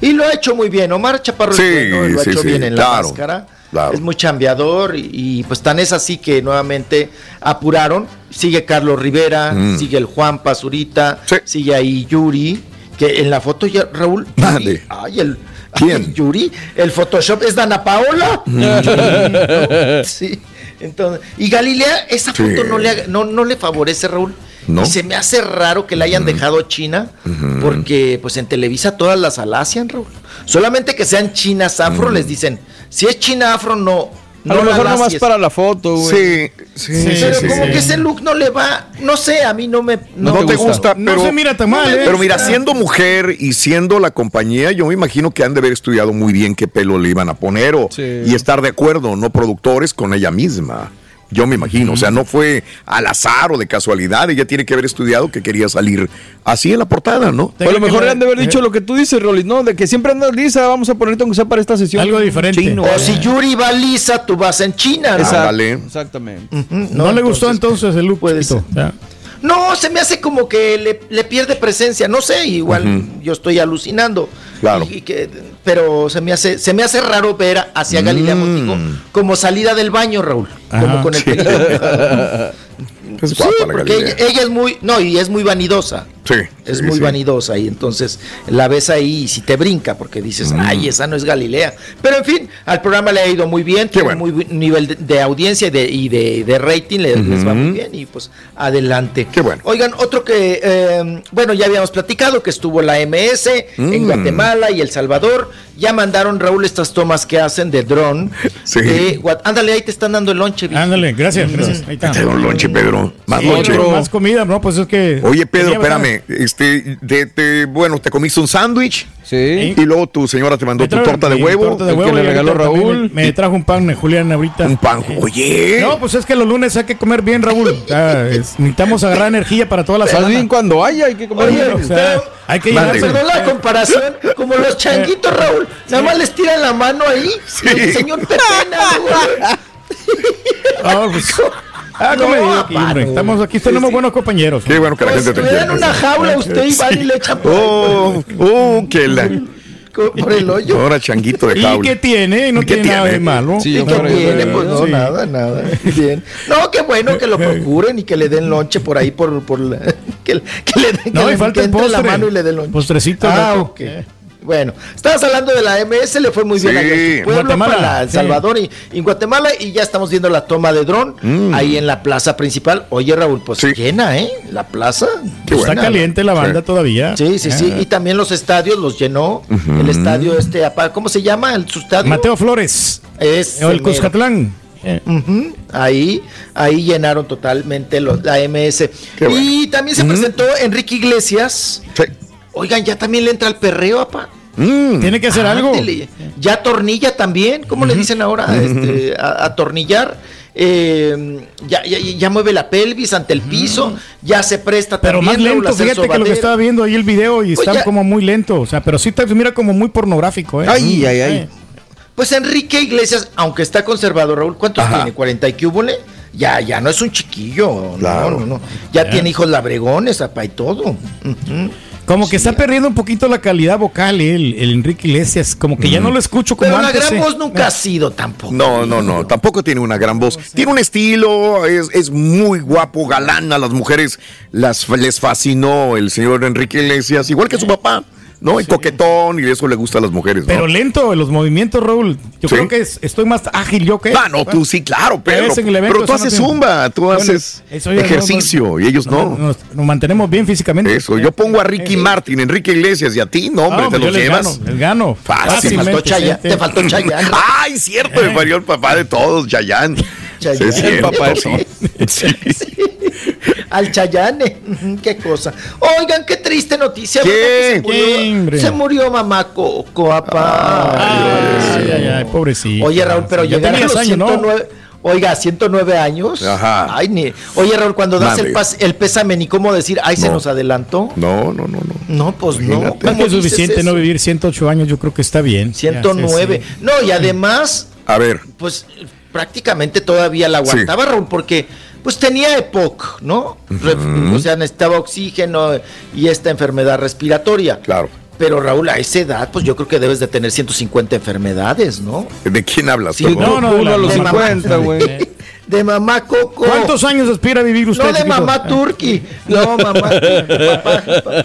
Y lo ha hecho muy bien. Omar Chaparro es Sí, bueno, lo ha hecho sí, bien en la máscara. claro. Es muy chambeador y, y, pues tan es así que nuevamente apuraron. Sigue Carlos Rivera, Mm. sigue el Juan Pazurita, Sí. sigue ahí Yuri, que en la foto ya, Raúl. Mande. Ay, el. ¿Quién? ay, Yuri, el Photoshop es Dana Paola. [laughs] sí. Entonces, y Galilea, esa Sí. foto no le, no, no le favorece, Raúl. No. Y se me hace raro que la hayan dejado China, porque pues en Televisa todas las alacian, Raúl. Solamente que sean chinas afro, les dicen, si es china afro, no. A no lo la mejor nomás alacies". para la foto, güey. Sí, sí, sí. Pero sí, como sí. que ese look no le va, no sé, a mí no me... No, No te te gusta, gusta. No pero, se mira tan mal, ¿eh? pero mira, siendo mujer y siendo la compañía, yo me imagino que han de haber estudiado muy bien qué pelo le iban a poner o, Sí. y estar de acuerdo, no productores, con ella misma. Yo me imagino, o sea, no fue al azar o de casualidad, ella tiene que haber estudiado que quería salir así en la portada, ¿no? O a lo mejor le han de haber Eh. dicho lo que tú dices, Rolis, ¿no? De que siempre andas lisa, vamos a ponerte aunque sea para esta sesión. Algo diferente. Chino, O si Yuri va lisa, tú vas en China, ¿no? Ándale. Exactamente. Ujú, No, le gustó entonces el look. puede ser. Ya. No, se me hace como que le, le pierde presencia, no sé, igual yo estoy alucinando. Claro. Y- y que- pero se me hace, se me hace raro ver hacia Galilea Mm. Montijo como salida del baño, Raúl. Como con el Sí. [laughs] pelito mojado. Es Sí, la porque ella, ella es muy, no, y es muy vanidosa. Sí, Es sí, muy sí. vanidosa y entonces la ves ahí y si te brinca porque dices, Mm. ay, esa no es Galilea. Pero en fin, al programa le ha ido muy bien, tiene bueno. muy nivel de, de audiencia y de, y de, de rating, le- les va muy bien y pues adelante. Qué bueno. Oigan, otro que, eh, bueno, ya habíamos platicado que estuvo la MS en Mm. Guatemala y El Salvador. Ya mandaron, Raúl, estas tomas que hacen de dron. Sí. Ándale, ahí te están dando el lonche. Ándale, gracias, gracias. Ahí está. Te un lonche, Pedro. Más Sí, lonche. pero Más comida, ¿no? Pues es que. Oye, Pedro, espérame. Este, de- te- bueno, te comiste un sándwich Sí. y luego tu señora te mandó tu torta de huevo. torta de el que huevo le regaló Raúl. Me, me trajo un pan, Julián, ahorita. Un pan. Oye. No, pues es que los lunes hay que comer bien, Raúl. O sea, es- necesitamos agarrar energía para toda la Más semana. bien cuando haya, hay que comer Oye, bien. O sea, hay que llenarse. Perdón la comparación, como los changuitos, Raúl. Nada más les tiran la mano ahí. Sí. El señor Pepena, güey. Ah, pues, ah, No, aquí, hombre. Estamos aquí, tenemos Sí, sí. buenos compañeros. Qué bueno que la Como si gente te tuvieran entiende. una jaula, usted y van y le echan por, Oh, oh, que la. por- el hoyo. Ahora changuito de ¿Y jaula. qué tiene? No ¿Y qué tiene nada tiene? de malo. Sí, ¿Y qué tiene? Pues no, Sí. nada, nada. Bien. No, qué bueno que lo procuren y que le den lonche por ahí, por, por la- que, que le den No, que y le- falta que el entre la postre. mano y le den lonche. Postrecito, Ah, loco. ok. Eh. Bueno, estabas hablando de la MS, le fue muy bien Sí. allá en su pueblo, Guatemala, para El sí. Salvador y, y en Guatemala, y ya estamos viendo la toma de dron Mm. ahí en la plaza principal. Oye, Raúl, pues Sí. llena, ¿eh? La plaza. Qué Está buena. caliente la banda Sí. todavía. Sí, sí, sí. Ah. Y también los estadios los llenó. El estadio este, ¿cómo se llama? El, su estadio. Mateo Flores. Es O el Cuscatlán. Eh. Ahí, ahí llenaron totalmente lo- la MS. Qué bueno. Y también se presentó Enrique Iglesias. Sí. Oigan, ya también le entra el perreo, apa. Mm. Tiene que hacer algo. Ya tornilla también, ¿cómo le dicen ahora? Este, a, atornillar. Eh, ya, ya, ya mueve la pelvis ante el piso, ya se presta Pero también. más Raúl, a lento, fíjate que lo que estaba viendo ahí el video y Pues está ya- como muy lento. O sea, pero sí te mira como muy pornográfico, ¿eh? Ay, ay, ay. Eh. Pues Enrique Iglesias, aunque está conservado, Raúl, ¿cuántos Ajá. tiene? ¿40 y qué húbole? Ya, ya no es un chiquillo. Claro. No, no, no. Ya tiene hijos labregones, apa, y todo. Ujú. Como que está perdiendo un poquito la calidad vocal eh, el, el Enrique Iglesias. Como que ya no lo escucho como Pero la antes. gran eh. voz nunca ha sido tampoco. No, no, no, tampoco tiene una gran voz. Tiene un estilo, es, es muy guapo, galán. A las mujeres las, les fascinó el señor Enrique Iglesias, igual que su papá. ¿No? Y coquetón y eso le gusta a las mujeres, ¿no? Pero lento en los movimientos, Raúl. Yo Sí. creo que es- estoy más ágil yo que él. Ah, no, tú sí, claro, pero, Ves en el evento, pero tú haces tiene- zumba, tú Bueno, haces ya no- ejercicio y ellos no. Nos, nos mantenemos bien físicamente. Eso, yo pongo a Ricky Martin, Enrique Iglesias y a ti, no, hombre, No, te pues yo los les llevas. gano, les gano. Fácil. Te faltó Chaya- sí, te faltó Chayanne. Ay, cierto, me parió el papá de todos, Chayanne. Chayanne, Sí, el papá de sí. [laughs] Al Chayane. [laughs] Qué cosa. Oigan, qué triste noticia. ¿Qué? ¿verdad que Se murió, se murió mamá Coco, apá. Ay, ay, ay, pobrecito. Oye, Raúl, pero Ya llegar a tenía los años, ¿no? 109. Oiga, 109 años. Ajá. Ay, ni. Oye, Raúl, cuando das el, pas- el pésame, ni cómo decir, ay, se No. nos adelantó. No, no, no, no. No, pues no. Imagínate. Más ¿Cómo que es suficiente no vivir 108 años, yo creo que está bien. 109. Ya, sí, sí. No, y además, A ver, pues prácticamente todavía la aguantaba, Raúl, porque pues tenía EPOC, ¿no? O sea, necesitaba oxígeno y esta enfermedad respiratoria. claro. Pero Raúl, a esa edad, pues yo creo que debes de tener 150 enfermedades, ¿no? ¿De quién hablas? Sí? No, no, Uno a los de mamá. 50, güey. [laughs] De mamá Coco. ¿Cuántos años aspira a vivir usted? No de chiquito? mamá Turki. No, mamá papá, [laughs] papá.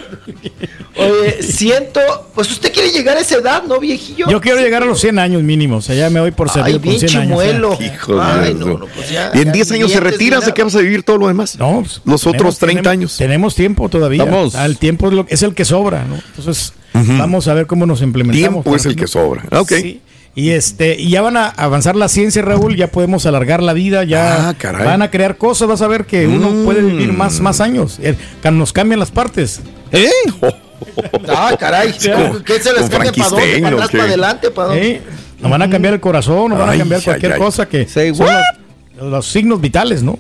Oye, siento, pues usted quiere llegar a esa edad, ¿no, viejillo? Yo quiero llegar a los 100 años mínimo. O sea, ya me voy por con bien 100 años. chimuelo. Hijo de Ay, Dios. no, no, pues ya. y en ya 10 años se ¿de qué vas a vivir todo lo demás? No, pues, Los otros tenemos- 30 tenemos- años. Tenemos tiempo todavía. Vamos. Ah, el tiempo es, lo- es el que sobra, ¿no? Entonces, vamos a ver cómo nos implementamos. Tiempo es el que sobra. Ok. Sí. Y este, y ya van a avanzar la ciencia, Raúl, ya podemos alargar la vida, ya Ah, van a crear cosas, vas a ver que uno Mm. puede vivir más, más años. Eh, Nos cambian las partes. ¿Eh? [laughs] Ah, caray. [laughs] ¿Qué se les cambia para dónde? ¿Para para adelante? ¿Para dónde? ¿eh? Nos van a cambiar el corazón, nos van a cambiar ay, cualquier ay. cosa que Say son los, los signos vitales, ¿no?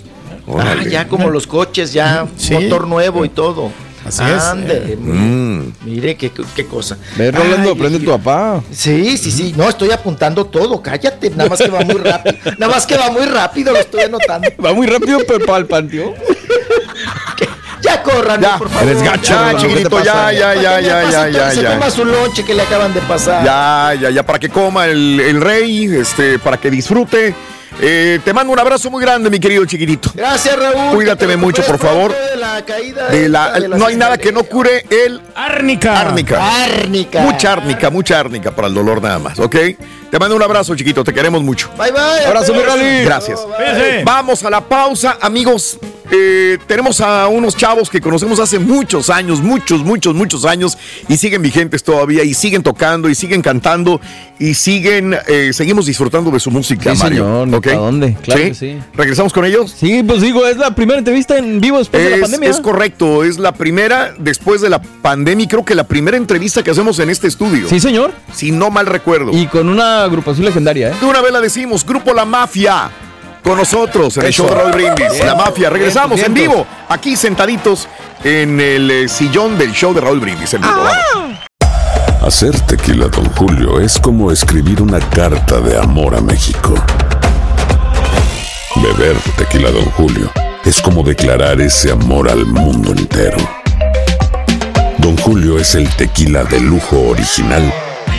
Ah, ya como los coches, ya Sí. motor nuevo y todo. Así es. Ándele, Mm. Mire qué, qué cosa. Ve, Rolando, Ay, aprende tu viejillo. papá. Sí, sí, sí. No, estoy apuntando todo. Cállate. Nada más que va muy rápido. Nada más que va muy rápido. Lo estoy anotando. [laughs] Va muy rápido, pero para el panteón. Ya corran, Ya, por favor. Ya, ya, Ya, ya, ya, ya, ya, ya, Se toma su lonche que le acaban de pasar. Ya, ya, ya, para que coma el, el rey, este, para que disfrute. Eh, te mando un abrazo muy grande, mi querido chiquitito. Gracias, Raúl. Cuídateme mucho, por favor. De la caída De la- esta de la no hay nada que no cure el Árnica. árnica. Árnica. Mucha árnica, mucha árnica para el dolor nada más, ¿ok? Te mando un abrazo, chiquito, te queremos mucho. Bye, bye. Abrazo, mi Rolly. Gracias. Vamos a la pausa, amigos. Eh, tenemos a unos chavos que conocemos hace muchos años, muchos, muchos, muchos años, y siguen vigentes todavía, y siguen tocando, y siguen cantando, y siguen, eh, seguimos disfrutando de su música, Sí, Mario. señor. ¿a dónde? Claro que sí. ¿Regresamos con ellos? Sí, pues digo, es la primera entrevista en vivo después de la pandemia. es correcto, es la primera después de la pandemia, creo que la primera entrevista que hacemos en este estudio. Sí, señor. Si no mal recuerdo. Y con una agrupación legendaria, ¿eh? De una vez la decimos, Grupo La Mafia, con nosotros en el Eso. show de Raúl Brindis. Bien. La Mafia, regresamos en vivo, aquí sentaditos en el eh, sillón del show de Raúl Brindis. En vivo, vamos. Hacer tequila, Don Julio, es como escribir una carta de amor a México. Beber tequila, Don Julio, es como declarar ese amor al mundo entero. Don Julio es el tequila de lujo original,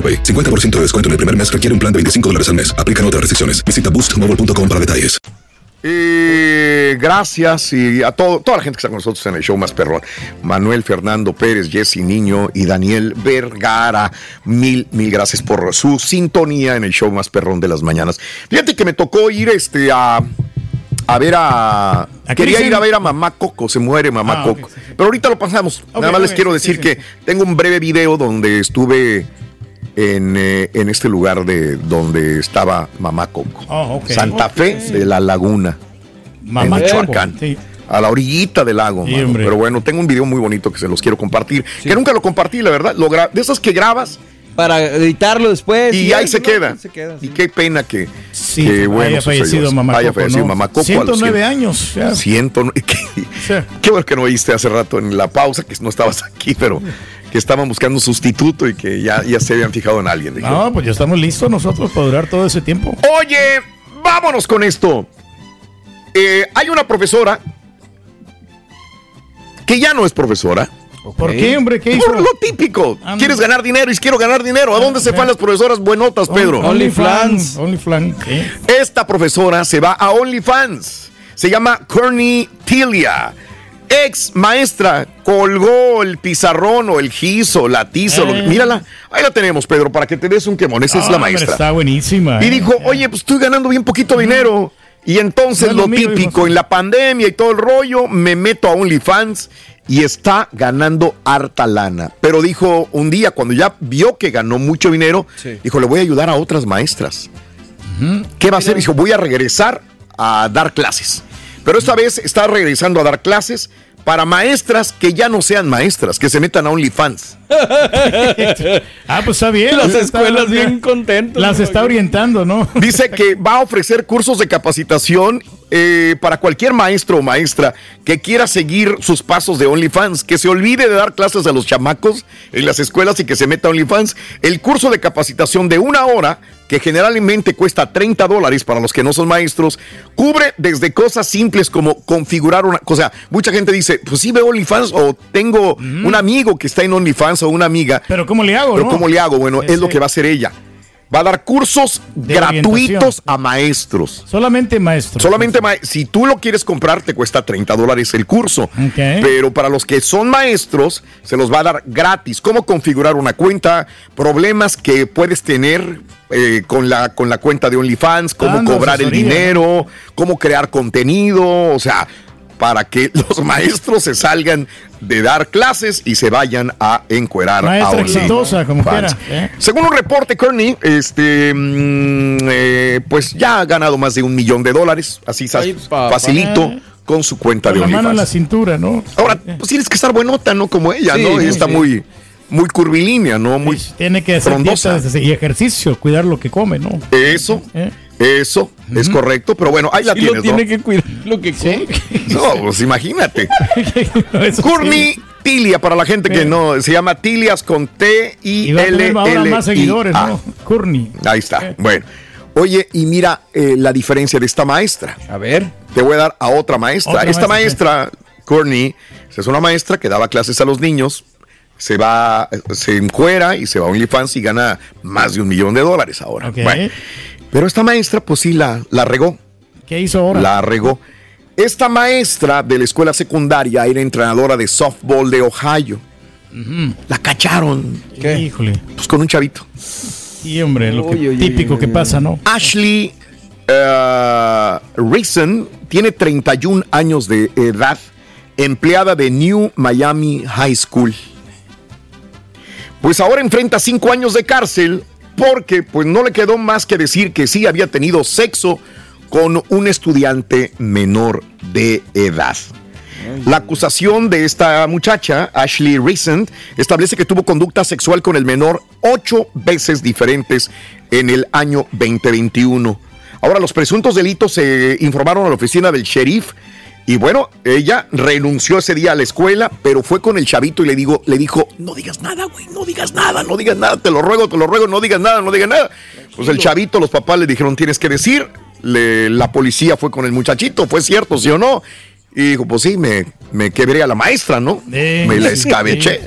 AroPay. 50% de descuento en el primer mes requiere un plan de 25 dólares al mes. Aplican otras restricciones. Visita boostmobile.com para detalles. Gracias y a todo, toda la gente que está con nosotros en el show más perrón. Manuel Fernando Pérez, Jesse Niño y Daniel Vergara. Mil, mil gracias por su sintonía en el show más perrón de las mañanas. Fíjate que me tocó ir este a, a ver a. quería ir a ver a Mamá Coco, se muere Mamá Ah, Coco. ok, sí, sí. Pero ahorita lo pasamos. Nada más les quiero decir sí, que tengo un breve video donde estuve en, eh, en este lugar de donde estaba Mamá Coco. Oh, ok. Santa Fe de la Laguna. Mamá en Michoacán. Sí. A la orillita del lago. Sí, mano. Pero bueno, tengo un video muy bonito que se los quiero compartir. Que nunca lo compartí, la verdad. Lo gra- de esas que grabas para editarlo después. Y, ahí se, queda. Y qué pena que, Sí, que, bueno, haya sucedió fallecido. Mamá Haya Coco, fallecido ¿no? Mamá Coco a los 109 cien- años. ya. Ciento- [laughs] qué, qué bueno que no oíste hace rato en la pausa, que no estabas aquí, pero que estaban buscando un sustituto y que ya, ya se habían fijado en alguien. Dije, No, pues ya estamos listos nosotros para durar todo ese tiempo. Oye, vámonos con esto. Eh, hay una profesora que ya no es profesora. ¿Por qué, hombre? ¿Qué hizo? Por lo típico. Quieres ganar dinero y quiero ganar dinero. ¿A dónde se van las profesoras buenotas, Pedro? OnlyFans. OnlyFans. Esta profesora se va a OnlyFans. Se llama Courtney Tilia. Ex maestra, colgó el pizarrón o el giso, la tiza. lo- Eh. Mírala, ahí la tenemos, Pedro, para que te des un quemón. Esa es Ah, la hombre, maestra. Está buenísima. Y eh. dijo, oye, pues estoy ganando bien poquito dinero. Y entonces No lo lo típico, en la pandemia y todo el rollo, me meto a OnlyFans y está ganando harta lana. Pero dijo un día, cuando ya vio que ganó mucho dinero, dijo, le voy a ayudar a otras maestras. ¿Qué va a hacer? Dijo, voy a regresar a dar clases. Pero esta vez está regresando a dar clases para maestras que ya no sean maestras, que se metan a OnlyFans. [laughs] ah, pues está bien. Las escuelas está- bien contentas. Las está orientando, ¿no? Dice que va a ofrecer cursos de capacitación eh, para cualquier maestro o maestra que quiera seguir sus pasos de OnlyFans, que se olvide de dar clases a los chamacos en las escuelas y que se meta a OnlyFans. El curso de capacitación de una hora, que generalmente cuesta 30 dólares para los que no son maestros, cubre desde cosas simples como configurar una cosa. Mucha gente dice, pues sí veo OnlyFans o tengo un amigo que está en OnlyFans o una amiga. Pero ¿cómo le hago, Pero no? ¿cómo le hago? Bueno, es lo que va a hacer ella. Va a dar cursos De gratuitos a maestros. Solamente maestro. Solamente ma- si tú lo quieres comprar te cuesta 30 dólares el curso. Ok. Pero para los que son maestros se los va a dar gratis. Cómo configurar una cuenta, problemas que puedes tener eh, con, la, con la cuenta de OnlyFans, cómo cobrar el dinero, cómo crear contenido, o sea, para que [laughs] los maestros se salgan de dar clases y se vayan a encuerar Maestra a OnlyFans. exitosa, como quiera, ¿eh? Según un reporte, Kearney, este, mm, eh, pues ya ha ganado más de un millón de dólares, así Ay, facilito, con su cuenta Con de la mano en la OnlyFans. cintura, ¿no? Ahora, pues tienes que estar buenota, ¿no? Como ella, Sí, ¿no? sí, Está sí. muy, muy curvilínea, ¿no? Muy Tiene que hacer y ejercicio, cuidar lo que come, ¿no? Eso, ¿Eh? Eso es correcto, pero bueno, ahí la Sí lo tienes, tiene ¿no? que cuidar lo que come. No, pues imagínate. [laughs] Courtney sí. Tilia, para la gente que no, se llama Tilias con T I L ahora L más seguidores. ¿no? Courtney. Ahí está. Bueno. Oye, y mira eh, la diferencia de esta maestra. A ver. Te voy a dar a otra maestra. Otra esta maestra. maestra, Courtney, es una maestra que daba clases a los niños. Se va, se encuera y se va a OnlyFans y gana más de un millón de dólares ahora. Bueno, pero esta maestra, pues sí, la, la regó. ¿Qué hizo ahora? La regó. Esta maestra de la escuela secundaria era entrenadora de softball de Ohio. La cacharon. Híjole. Pues con un chavito. Sí, hombre, lo que- típico que pasa, ¿no? Ashley eh, Reason tiene 31 años de edad, empleada de New Miami High School. Pues ahora enfrenta 5 años de cárcel porque pues no le quedó más que decir que sí había tenido sexo con un estudiante menor de edad. La acusación de esta muchacha, Ashley Reason, establece que tuvo conducta sexual con el menor ocho veces diferentes en el año 2021. Ahora, los presuntos delitos se informaron a la oficina del sheriff y bueno, ella renunció ese día a la escuela, pero fue con el chavito y le, digo, le dijo, no digas nada, güey, no digas nada, no digas nada, te lo ruego, te lo ruego, no digas nada, no digas nada. Pues el chavito, los papás le dijeron, tienes que decir, Le- la policía fue con el muchachito, ¿fue cierto, sí o no? Y dijo, pues sí, me, me quebré a la maestra, ¿no? me la escabeché.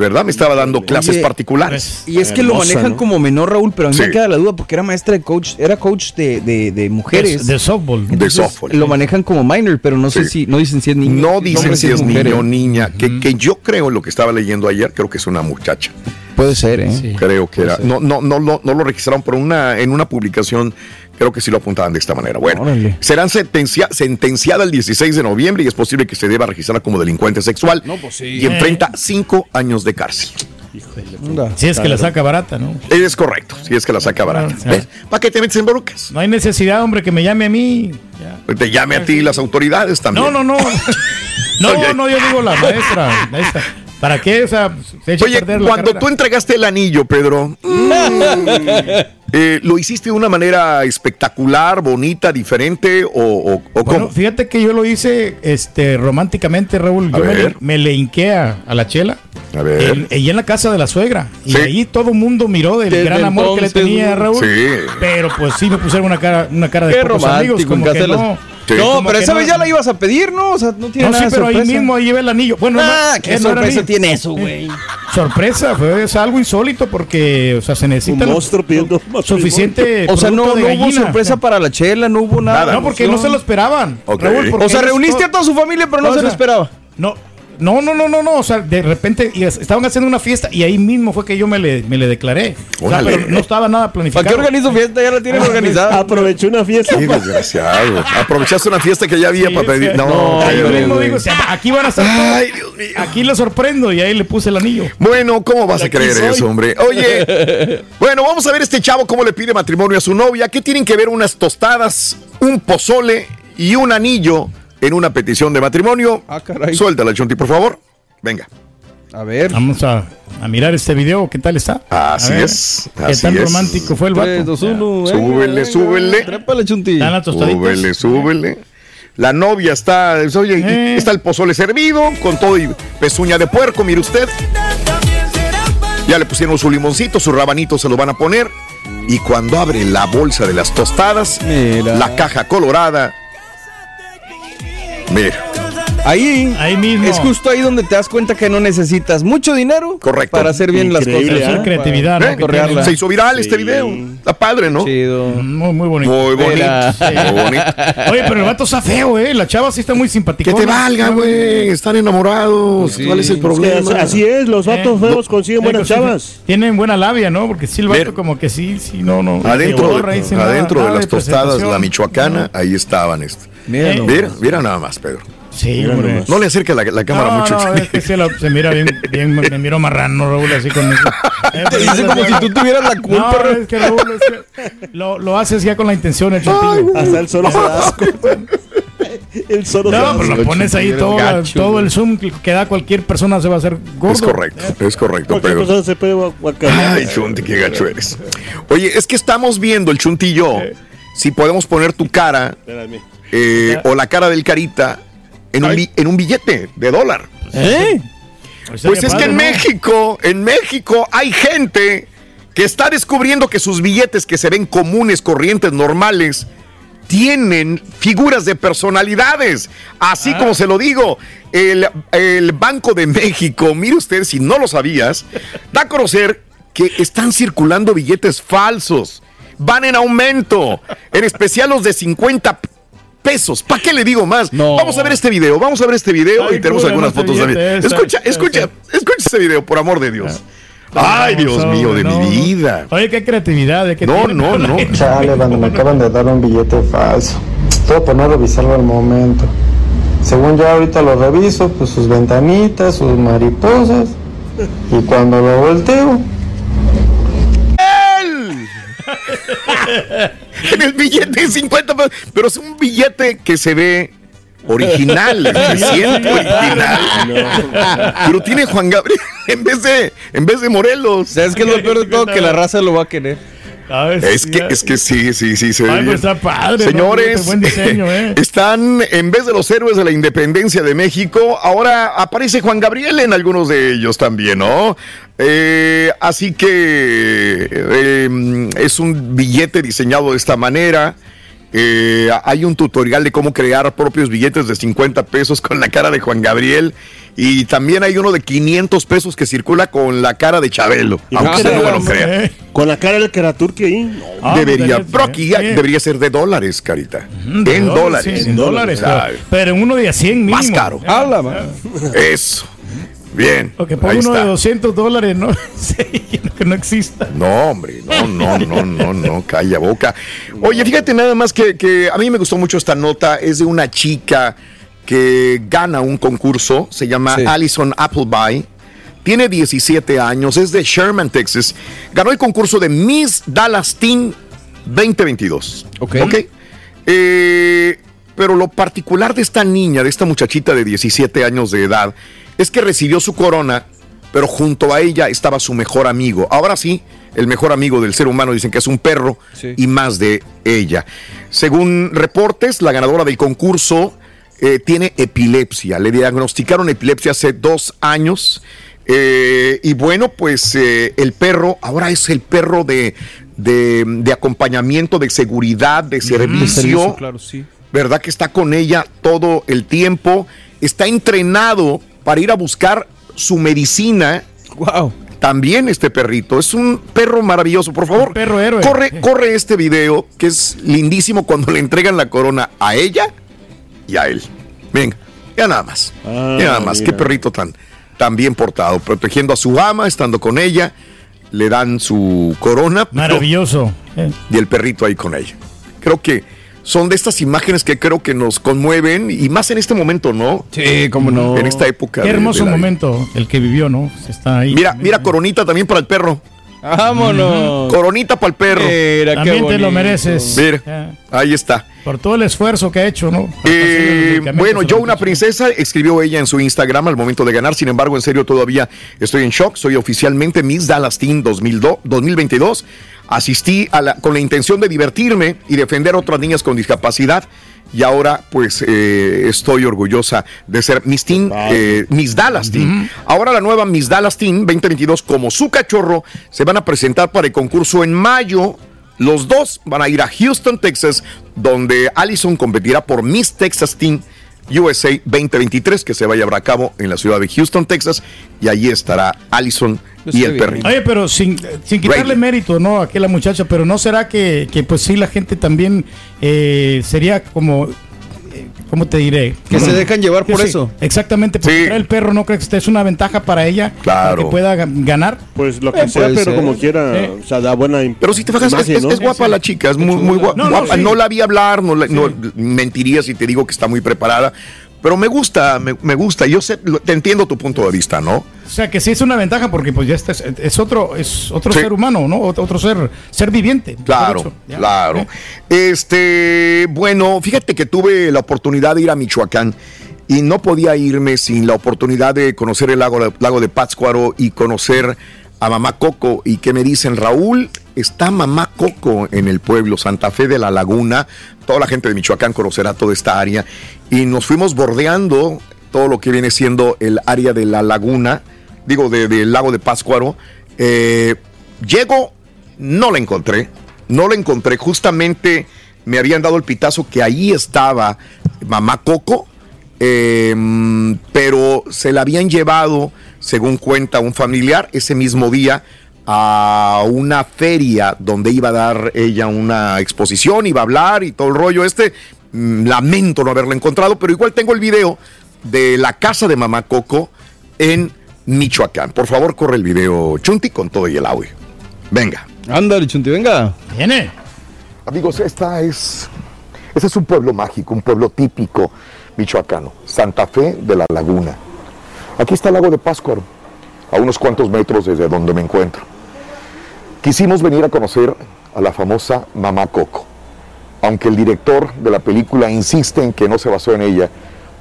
¿Verdad? Me estaba dando clases Oye, particulares. Y es que lo manejan como menor, Raúl, pero a mí Sí. me queda la duda porque era maestra de coach, era coach de, de, de mujeres. De, de softball. De softball. Lo manejan como minor, pero no sé Sí. si, no dicen si es niño. No dicen si es mujer, niño o niña, que, que yo creo, lo que estaba leyendo ayer, creo que es una muchacha. Puede ser, ¿eh? Creo que era. No, no, no, no, no lo registraron por una, en una publicación, creo que sí lo apuntaban de esta manera. Bueno, Órale. serán sentencia, sentenciada el 16 de noviembre y es posible que se deba registrar como delincuente sexual No, pues sí. y enfrenta cinco años de cárcel. Anda. Si es que la saca barata, ¿no? Es correcto, si es que la saca barata. ¿Para qué te metes en broncas? No hay necesidad, hombre, que me llame a mí. Ya. Te llame a ti las autoridades también. No, no, no. [laughs] No, no, yo digo la maestra. maestra. ¿Para qué? O sea, se echa a Oye, perder la cuando carrera. tú entregaste el anillo, Pedro, mm, [laughs] eh, ¿lo hiciste de una manera espectacular, bonita, diferente o, o- o Bueno, cómo? fíjate que yo lo hice este, románticamente, Raúl. A Yo me, ver. le- me le hinqué a, a la chela. A ver. En, ella en la casa de la suegra. Y Sí. ahí todo el mundo miró del Desde gran amor que le tenía a. Raúl. Sí. Pero pues sí me pusieron una cara, una cara de Qué pocos amigos. Como casa que de las- no. Sí. No, pero que esa no- vez ya la ibas a pedir, ¿no? O sea, no tiene No, sí, nada de pero ahí sorpresa. mismo ahí llevé el anillo. Bueno, Ah, no, qué sorpresa tiene eso, güey. [laughs] Sorpresa, fue es algo insólito porque, o sea, se necesita Un monstruo pidiendo suficiente. O sea, no, hubo sorpresa para la chela, no hubo nada. Nada. No, porque no se lo esperaban. Ok. porque O sea, reuniste a toda su familia, pero no se lo sea, esperaba. No, no, no, no, no, no. O sea, de repente y estaban haciendo una fiesta y ahí mismo fue que yo me le, me le declaré. O sea, pero no estaba nada ¿Para planificado. qué organizo fiesta? Ya la tienen organizada. Aproveché una fiesta. Qué desgraciado. Aprovechaste una fiesta que ya había Sí, para pedir. sí. No, Ahí Pedro. mismo digo, o sea, aquí van a estar. Ay, Dios mío. Aquí lo sorprendo y ahí le puse el anillo. Bueno, ¿cómo vas a creer soy. eso, hombre? Oye, bueno, vamos a ver este chavo cómo le pide matrimonio a su novia. ¿Qué tienen que ver unas tostadas, un pozole y un anillo en una petición de matrimonio? Ah, caray. Suéltala, Chunti, por favor. Venga. A ver. Vamos a, a mirar este video, ¿qué tal está? Así es, ¿Qué así tan es. romántico fue el 3, vato? 2, 1. Súbele, súbele. Trépale, chunti. Están las tostaditas. Súbele, súbele. La novia está, oye, Eh. está el pozole servido con todo y pezuña de puerco, mire usted. Ya le pusieron su limoncito, su rabanito se lo van a poner. Y cuando abre la bolsa de las tostadas, Mira. la caja colorada. Mira, Ahí, Ahí mismo. Es justo ahí donde te das cuenta que no necesitas mucho dinero Correcto. para hacer bien Increíble, las cosas. creatividad, ¿eh? Correarla. tienen. se hizo viral este video. Está padre, ¿no? Chido. Muy, muy bonito. Muy bonito. Muy bonito. Oye, pero el vato está feo, ¿eh? La chava sí está muy simpática. Que te valga, güey. Están enamorados. Sí. ¿Cuál es el problema? así es, los vatos Eh, feos consiguen buenas chavas. Tienen buena labia, ¿no? Porque sí, el vato Ver. como que sí, sí, no, no. Adentro, borra, de, dice, nada- adentro de las tostadas, la michoacana, ahí estaban. Este. Mira, Eh. Mira, mira nada más, Pedro. Sí, Mira hombre. nomás. No le acerque la, la cámara no, mucho. no, es que se, lo- se mira bien, bien, me miro marrano, Raúl, así con eso. [laughs] Eh, dice como si tú tuvieras la culpa. No, es que Raúl, es que lo, lo haces ya con la intención, el chontillo. Hasta el solo se da asco. [laughs] El solo se da No, pero asco. lo pones ahí todo, gacho, todo el zoom que da cualquier persona se va a hacer gordo. Es correcto, es correcto, Cualquier Pedro. persona se puede. Ay, Chunti, qué gacho eres. [laughs] Oye, es que estamos viendo el Chunti y yo si podemos poner tu cara eh, o la cara del Carita en un, en un billete de dólar. ¿Eh? Pues es que en México, en México hay gente que está descubriendo que sus billetes que se ven comunes, corrientes, normales, tienen figuras de personalidades. Así como se lo digo, el, el Banco de México, mire usted si no lo sabías, da a conocer que están circulando billetes falsos. Van en aumento, en especial los de 50 pesos. ¿Para qué le digo más? Vamos a ver este video, vamos a ver este video Ay, y tenemos cura, algunas no fotos también. esa, Escucha, esa. escucha, escucha este video, por amor de Dios. Ay, Dios mío, de no, mi no. vida. Oye, qué creatividad. ¿de qué No, no, no. Chale, banda, me acaban de dar un billete falso. Todo por no revisarlo al momento. Según yo ahorita lo reviso, pues sus ventanitas, sus mariposas. Y cuando lo volteo. [laughs] en el billete de 50 pesos. Pero es un billete que se ve original, [laughs] se siente original. Pero tiene Juan Gabriel [laughs] en vez de, en vez de Morelos. ¿Sabes qué es lo peor de todo? Que la raza lo va a querer. ¿Sabes? Es que, es que sí, sí, sí. Se Ay, pues está padre. ¿no? Señores, Buen diseño, ¿eh? [laughs] están en vez de los héroes de la independencia de México, ahora aparece Juan Gabriel en algunos de ellos también, ¿no? Eh, así que eh, es un billete diseñado de esta manera. Eh, hay un tutorial de cómo crear propios billetes de 50 pesos con la cara de Juan Gabriel. Y también hay uno de 500 pesos que circula con la cara de Chabelo. Aunque usted no me lo crea. Con la cara del Karaturki ahí. No. Ah, debería, pero aquí debería ser de dólares, Carita. De en dólares. sí, en dólares. Ay, Pero, pero en uno de a 100 mínimo. Más caro. Habla, man. Eso. Bien. O que ponga uno de está. 200 dólares, ¿no? [laughs] Sí, que no exista. No, hombre, no, no, no, no, no, calla boca. Oye, fíjate nada más que, que a mí me gustó mucho esta nota, es de una chica que gana un concurso, se llama Sí. Allison Appleby, tiene 17 años, es de Sherman, Texas, ganó el concurso de Miss Dallas Teen 2022. Ok. Eh, pero lo particular de esta niña, de esta muchachita de 17 años de edad, es que recibió su corona, pero junto a ella estaba su mejor amigo. Ahora sí, el mejor amigo del ser humano dicen que es un perro y más de ella. Según reportes, la ganadora del concurso eh, tiene epilepsia. Le diagnosticaron epilepsia hace dos años. Eh, y bueno, pues eh, el perro ahora es el perro de, de, de acompañamiento, de seguridad, de servicio. claro, sí. ¿Verdad que está con ella todo el tiempo? Está entrenado para ir a buscar su medicina. Wow. También este perrito es un perro maravilloso. Por favor, perro héroe. corre, corre este video que es lindísimo cuando le entregan la corona a ella y a él. Venga, ya nada más. Ah, ya nada más. mira. Qué perrito tan, tan bien portado, protegiendo a su ama, estando con ella. Le dan su corona. Maravilloso. Y el perrito ahí con ella. Creo que son de estas imágenes que creo que nos conmueven y más en este momento, ¿no? Sí, cómo no. En esta época. Qué hermoso de la vida. momento el que vivió, ¿no? Está ahí. Mira, mira coronita también para el perro. Vámonos. Coronita para el perro. Mira, qué También te lo mereces. Mira, ahí está. Por todo el esfuerzo que ha hecho, ¿no? Eh, bueno, yo una princesa, escribió ella en su Instagram al momento de ganar. Sin embargo, en serio, todavía estoy en shock. Soy oficialmente Miss Dallas Teen 2002 2022. Asistí a la- con la intención de divertirme y defender a otras niñas con discapacidad. Y ahora, pues, eh, estoy orgullosa de ser Miss Teen, eh, Miss Dallas Teen. Ahora la nueva Miss Dallas Teen 2022, como su cachorro, se van a presentar para el concurso en mayo. Los dos van a ir a Houston, Texas, donde Allison competirá por Miss Texas Teen USA 2023, que se va a llevar a cabo en la ciudad de Houston, Texas, y allí estará Allison y el perrito. Oye, pero sin, sin quitarle Rayleigh. mérito, ¿no? Aquí a la muchacha, pero ¿no será que, que, pues sí, la gente también eh, sería como, ¿cómo te diré? Que se dejan llevar por Sí, eso. Exactamente, porque Sí. traer el perro no crees que es una ventaja para ella, Claro. para que pueda ga- ganar. Pues lo Eh, que sea, puede pero ser. como quiera, Eh. o sea, da buena im- Pero si te fijas, es, imagen, es- ¿no? es guapa la chica, es muy, muy gua- No, no, guapa. sí. No la vi hablar, no, la- no- mentiría si te digo que está muy preparada, pero me gusta, me, me gusta. Yo sé, te entiendo tu punto de vista, ¿no? O sea, que sí es una ventaja porque pues ya está, es, es otro, es otro Sí. ser humano, ¿no? Otro, ser, ser viviente. Claro, claro. Eh. Este, bueno, fíjate que tuve la oportunidad de ir a Michoacán y no podía irme sin la oportunidad de conocer el lago, de- lago de Pátzcuaro y conocer a Mamá Coco. Y que me dicen, Raúl, está Mamá Coco en el pueblo Santa Fe de la Laguna. Toda la gente de Michoacán conocerá toda esta área. Y nos fuimos bordeando todo lo que viene siendo el área de la laguna, digo, de- del lago de Pátzcuaro. Eh, llego, no la encontré, no la encontré. Justamente me habían dado el pitazo que ahí estaba Mamá Coco, eh, pero se la habían llevado, según cuenta un familiar, ese mismo día a una feria donde iba a dar ella una exposición, iba a hablar y todo el rollo este. Mm, Lamento no haberla encontrado, pero igual tengo el video de la casa de Mamá Coco en Michoacán. Por favor, corre el video, Chunti, con todo y el audio. Venga. Ándale, Chunti, venga. Viene. Amigos, esta es, este es un pueblo mágico, un pueblo típico michoacano, Santa Fe de la Laguna. Aquí está el lago de Pátzcuaro, a unos cuantos metros desde donde me encuentro. Quisimos venir a conocer a la famosa Mamá Coco. Aunque el director de la película insiste en que no se basó en ella,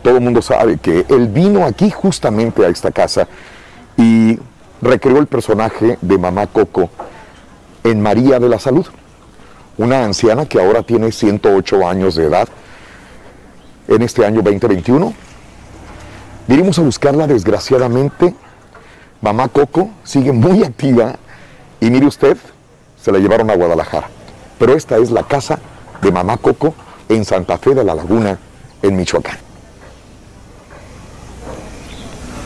todo el mundo sabe que él vino aquí justamente a esta casa y recreó el personaje de Mamá Coco en María de la Salud una anciana que ahora tiene 108 años de edad en este año 2021. Vinimos a buscarla, desgraciadamente. Mamá Coco sigue muy activa y mire usted, se la llevaron a Guadalajara. Pero esta es la casa de Mamá Coco en Santa Fe de la Laguna, en Michoacán.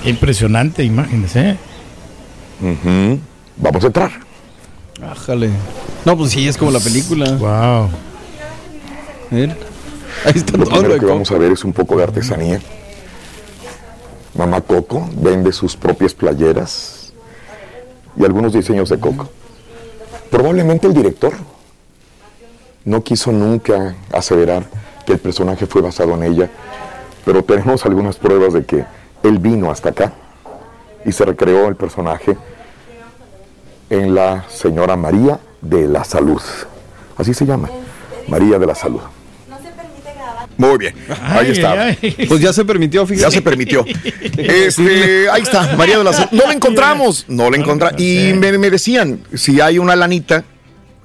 Qué impresionante imágenes, ¿eh? Vamos a entrar. Ájale. No, pues sí, es como la película. Wow. Ahí está Lo todo. primero que vamos a ver es un poco de artesanía. Mamá Coco vende sus propias playeras y algunos diseños de Coco. Probablemente el director no quiso nunca aseverar que el personaje fue basado en ella, pero tenemos algunas pruebas de que él vino hasta acá y se recreó el personaje en la señora María de la Salud. Así se llama, María de la Salud. Muy bien. Ahí está. Pues ya se permitió, fíjate. Ya se permitió. Este, ahí está, María de la Salud. No la encontramos, no la encontramos. Y me, me decían, si hay una lanita,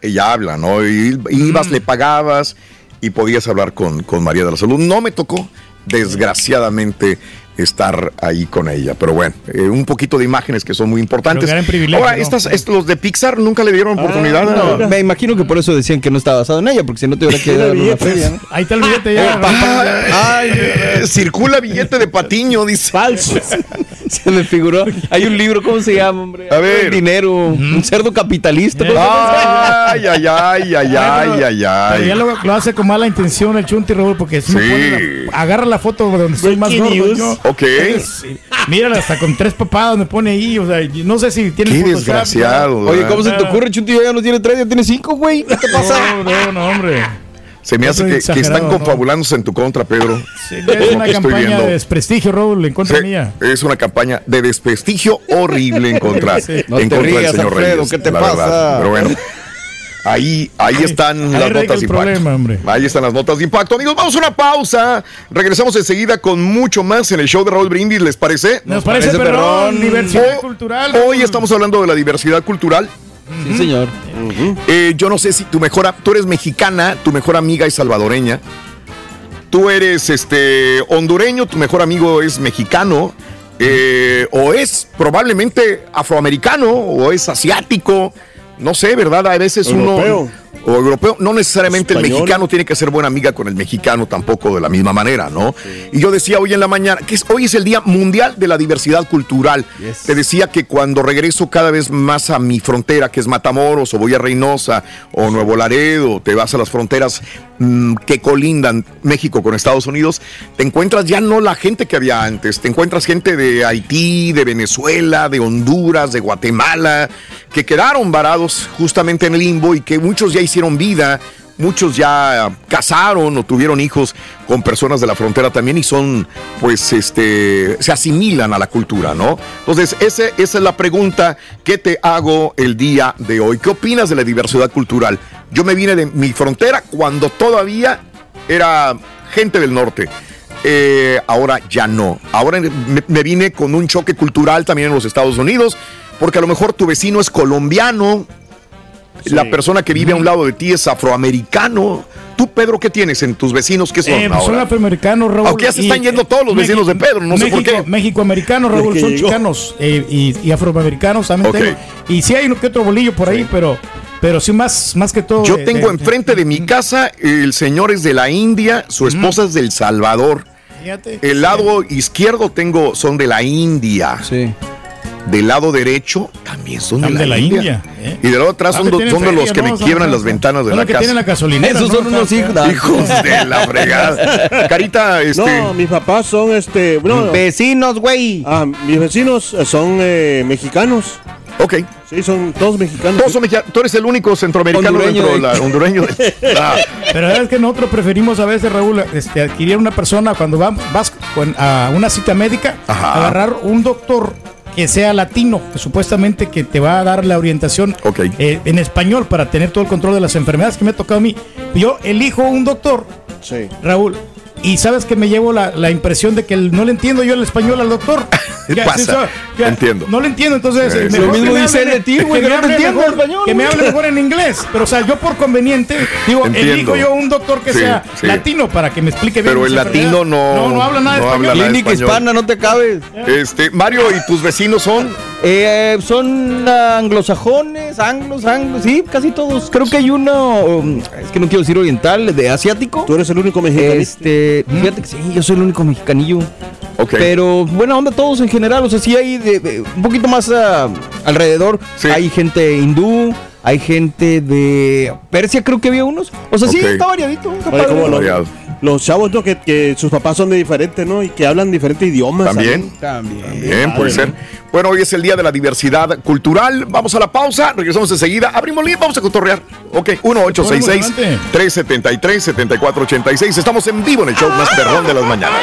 ella habla, ¿no? Y ibas, le pagabas y podías hablar con, con María de la Salud. No me tocó, desgraciadamente, estar ahí con ella. Pero bueno, eh, un poquito de imágenes que son muy importantes. Ahora, ¿no? estas, estos, los de Pixar nunca le dieron oportunidad. No, me imagino que por eso decían que no estaba basado en ella, porque si no te hubiera quedado una feria. ¿no? Ahí está el billete ya. Ay, eh, circula billete de patiño, dice. Falso. [laughs] Se me figuró. Hay un libro, ¿cómo se llama, hombre? A ver. Dinero, un cerdo capitalista. Ay, ay, ay, ay, ay, ay, Pero ya lo, lo hace con mala intención el Chunti Raúl, porque Sí. pone la- agarra la foto donde estoy más gordo yo. Ok. Sí. Mírala, hasta con tres papadas me pone ahí. O sea, no sé si tiene Qué Photoshop, desgraciado. Oye. ¿cómo se te ocurre, Chunti? Ya no tiene tres, ya tiene cinco, güey. ¿Qué te pasa? No, no, no, hombre. Se me hace que, que están exagerado, ¿no? confabulándose en tu contra, Pedro. Sí, es una campaña viendo. de desprestigio, Raúl, en contra Sí, mía. es una campaña de desprestigio horrible en contra, Sí. No en te contra del rías, señor Alfredo, Reyes. ¿qué te la pasa? verdad. Pero bueno, ahí, ahí están ahí las notas de impacto. problema, hombre. Ahí están las notas de impacto. Amigos, vamos a una pausa. Regresamos enseguida con mucho más en el show de Raúl Brindis, ¿les parece? Nos parece, parece perrón, perrón. diversidad cultural. Hoy estamos hablando de la diversidad cultural. Sí, señor. Eh, yo no sé si tu mejor, tú eres mexicana, tu mejor amiga es salvadoreña. Tú eres este hondureño, tu mejor amigo es mexicano. eh, o es probablemente afroamericano, o es asiático. No sé, ¿verdad? A veces Europeo. uno. O europeo. No necesariamente el mexicano tiene que ser buena amiga con el mexicano tampoco de la misma manera, ¿no? Y yo decía hoy en la mañana que es- hoy es el Día Mundial de la Diversidad Cultural. Yes. Te decía que cuando regreso cada vez más a mi frontera, que es Matamoros, o voy a Reynosa, o Nuevo Laredo, te vas a las fronteras mm, que colindan México con Estados Unidos, te encuentras ya no la gente que había antes, te encuentras gente de Haití, de Venezuela, de Honduras, de Guatemala, que quedaron varados justamente en limbo y que muchos ya hicieron vida. Muchos ya casaron o tuvieron hijos con personas de la frontera también y son, pues, este, se asimilan a la cultura, ¿no? Entonces, ese- esa es la pregunta que te hago el día de hoy. ¿Qué opinas de la diversidad cultural? Yo me vine de mi frontera cuando todavía era gente del norte. Eh, ahora ya no. Ahora me, me vine con un choque cultural también en los Estados Unidos, porque a lo mejor tu vecino es colombiano, la persona que vive a un lado de ti es afroamericano. Tú, Pedro, ¿qué tienes en tus vecinos? ¿Qué son Eh, pues son afroamericanos, Raúl. Aunque ya se y- están yendo todos los vecinos de Pedro, no sé por México- qué. México-americanos, Raúl, son llegó. chicanos eh, y, y afroamericanos también tengo. Y sí hay uno que otro bolillo por ahí, pero, pero sí más, más que todo. Yo de- tengo de- enfrente de mi casa, el señor es de la India, su esposa es del Salvador. Fíjate. El lado izquierdo tengo, son de la India. Sí. Del lado derecho también son de la, Son de la India. India, ¿eh? Y del lado atrás Ah, son, do- de los que ¿no? me quiebran las ventanas de la que casa. tienen la gasolinera. Esos ¿no? son unos hijos. Hijos de la [laughs] fregada. Carita, este. No, mis papás son este. No, Vecinos, güey. ah, mis vecinos eh, son eh, mexicanos. Ok. Sí, son todos mexicanos. Todos son mexicanos. Tú eres el único centroamericano Hondureño, dentro de la hondureño. [laughs] Ah, Pero es que nosotros preferimos a veces, Raúl, este, adquirir una persona cuando va- vas a una cita médica, Ajá. agarrar un doctor que sea latino, que supuestamente que te va a dar la orientación Ok. eh, en español para tener todo el control de las enfermedades que me ha tocado a mí. Yo elijo un doctor, Sí. Raúl, y sabes que me llevo la, la impresión de que el- no le entiendo yo el español al doctor. [laughs] Ya, Pasa, entiendo. No le entiendo, entonces. Eh, sí. mejor Lo que mismo me dicen hable- de ti, güey, que no te entiendo mejor- español, Que me hable mejor en inglés. Pero, o sea, yo por conveniente, digo, Entiendo. elijo yo un doctor que Sí, sea sí. latino para que me explique bien. Pero el latino no- No, no habla nada de no habla español. nada. Clínica hispana, no te acabes. este, Mario, ¿y tus vecinos son? Eh, son anglosajones, anglos, anglos, sí, casi todos. Creo que hay uno, um, es que no quiero decir oriental, de asiático. Tú eres el único mexicano. Este, fíjate que sí, yo soy el único mexicanillo. Pero buena onda todos en general, o sea, sí hay de, de- un poquito más ah, alrededor. Sí. Hay gente hindú, hay gente de Persia, creo que había unos. O sea, sí, está variadito. Está Oye, como los, chavos, ¿no? Que, que sus papás son de diferente, ¿no? Y que hablan diferentes idiomas. También. También. Bien, puede ser. Bueno, hoy es el día de la diversidad cultural. Vamos a la pausa, regresamos enseguida. Abrimos línea, vamos a cotorrear. Ok, 1-866-373-7486. Estamos en vivo en el show más perrón de las mañanas.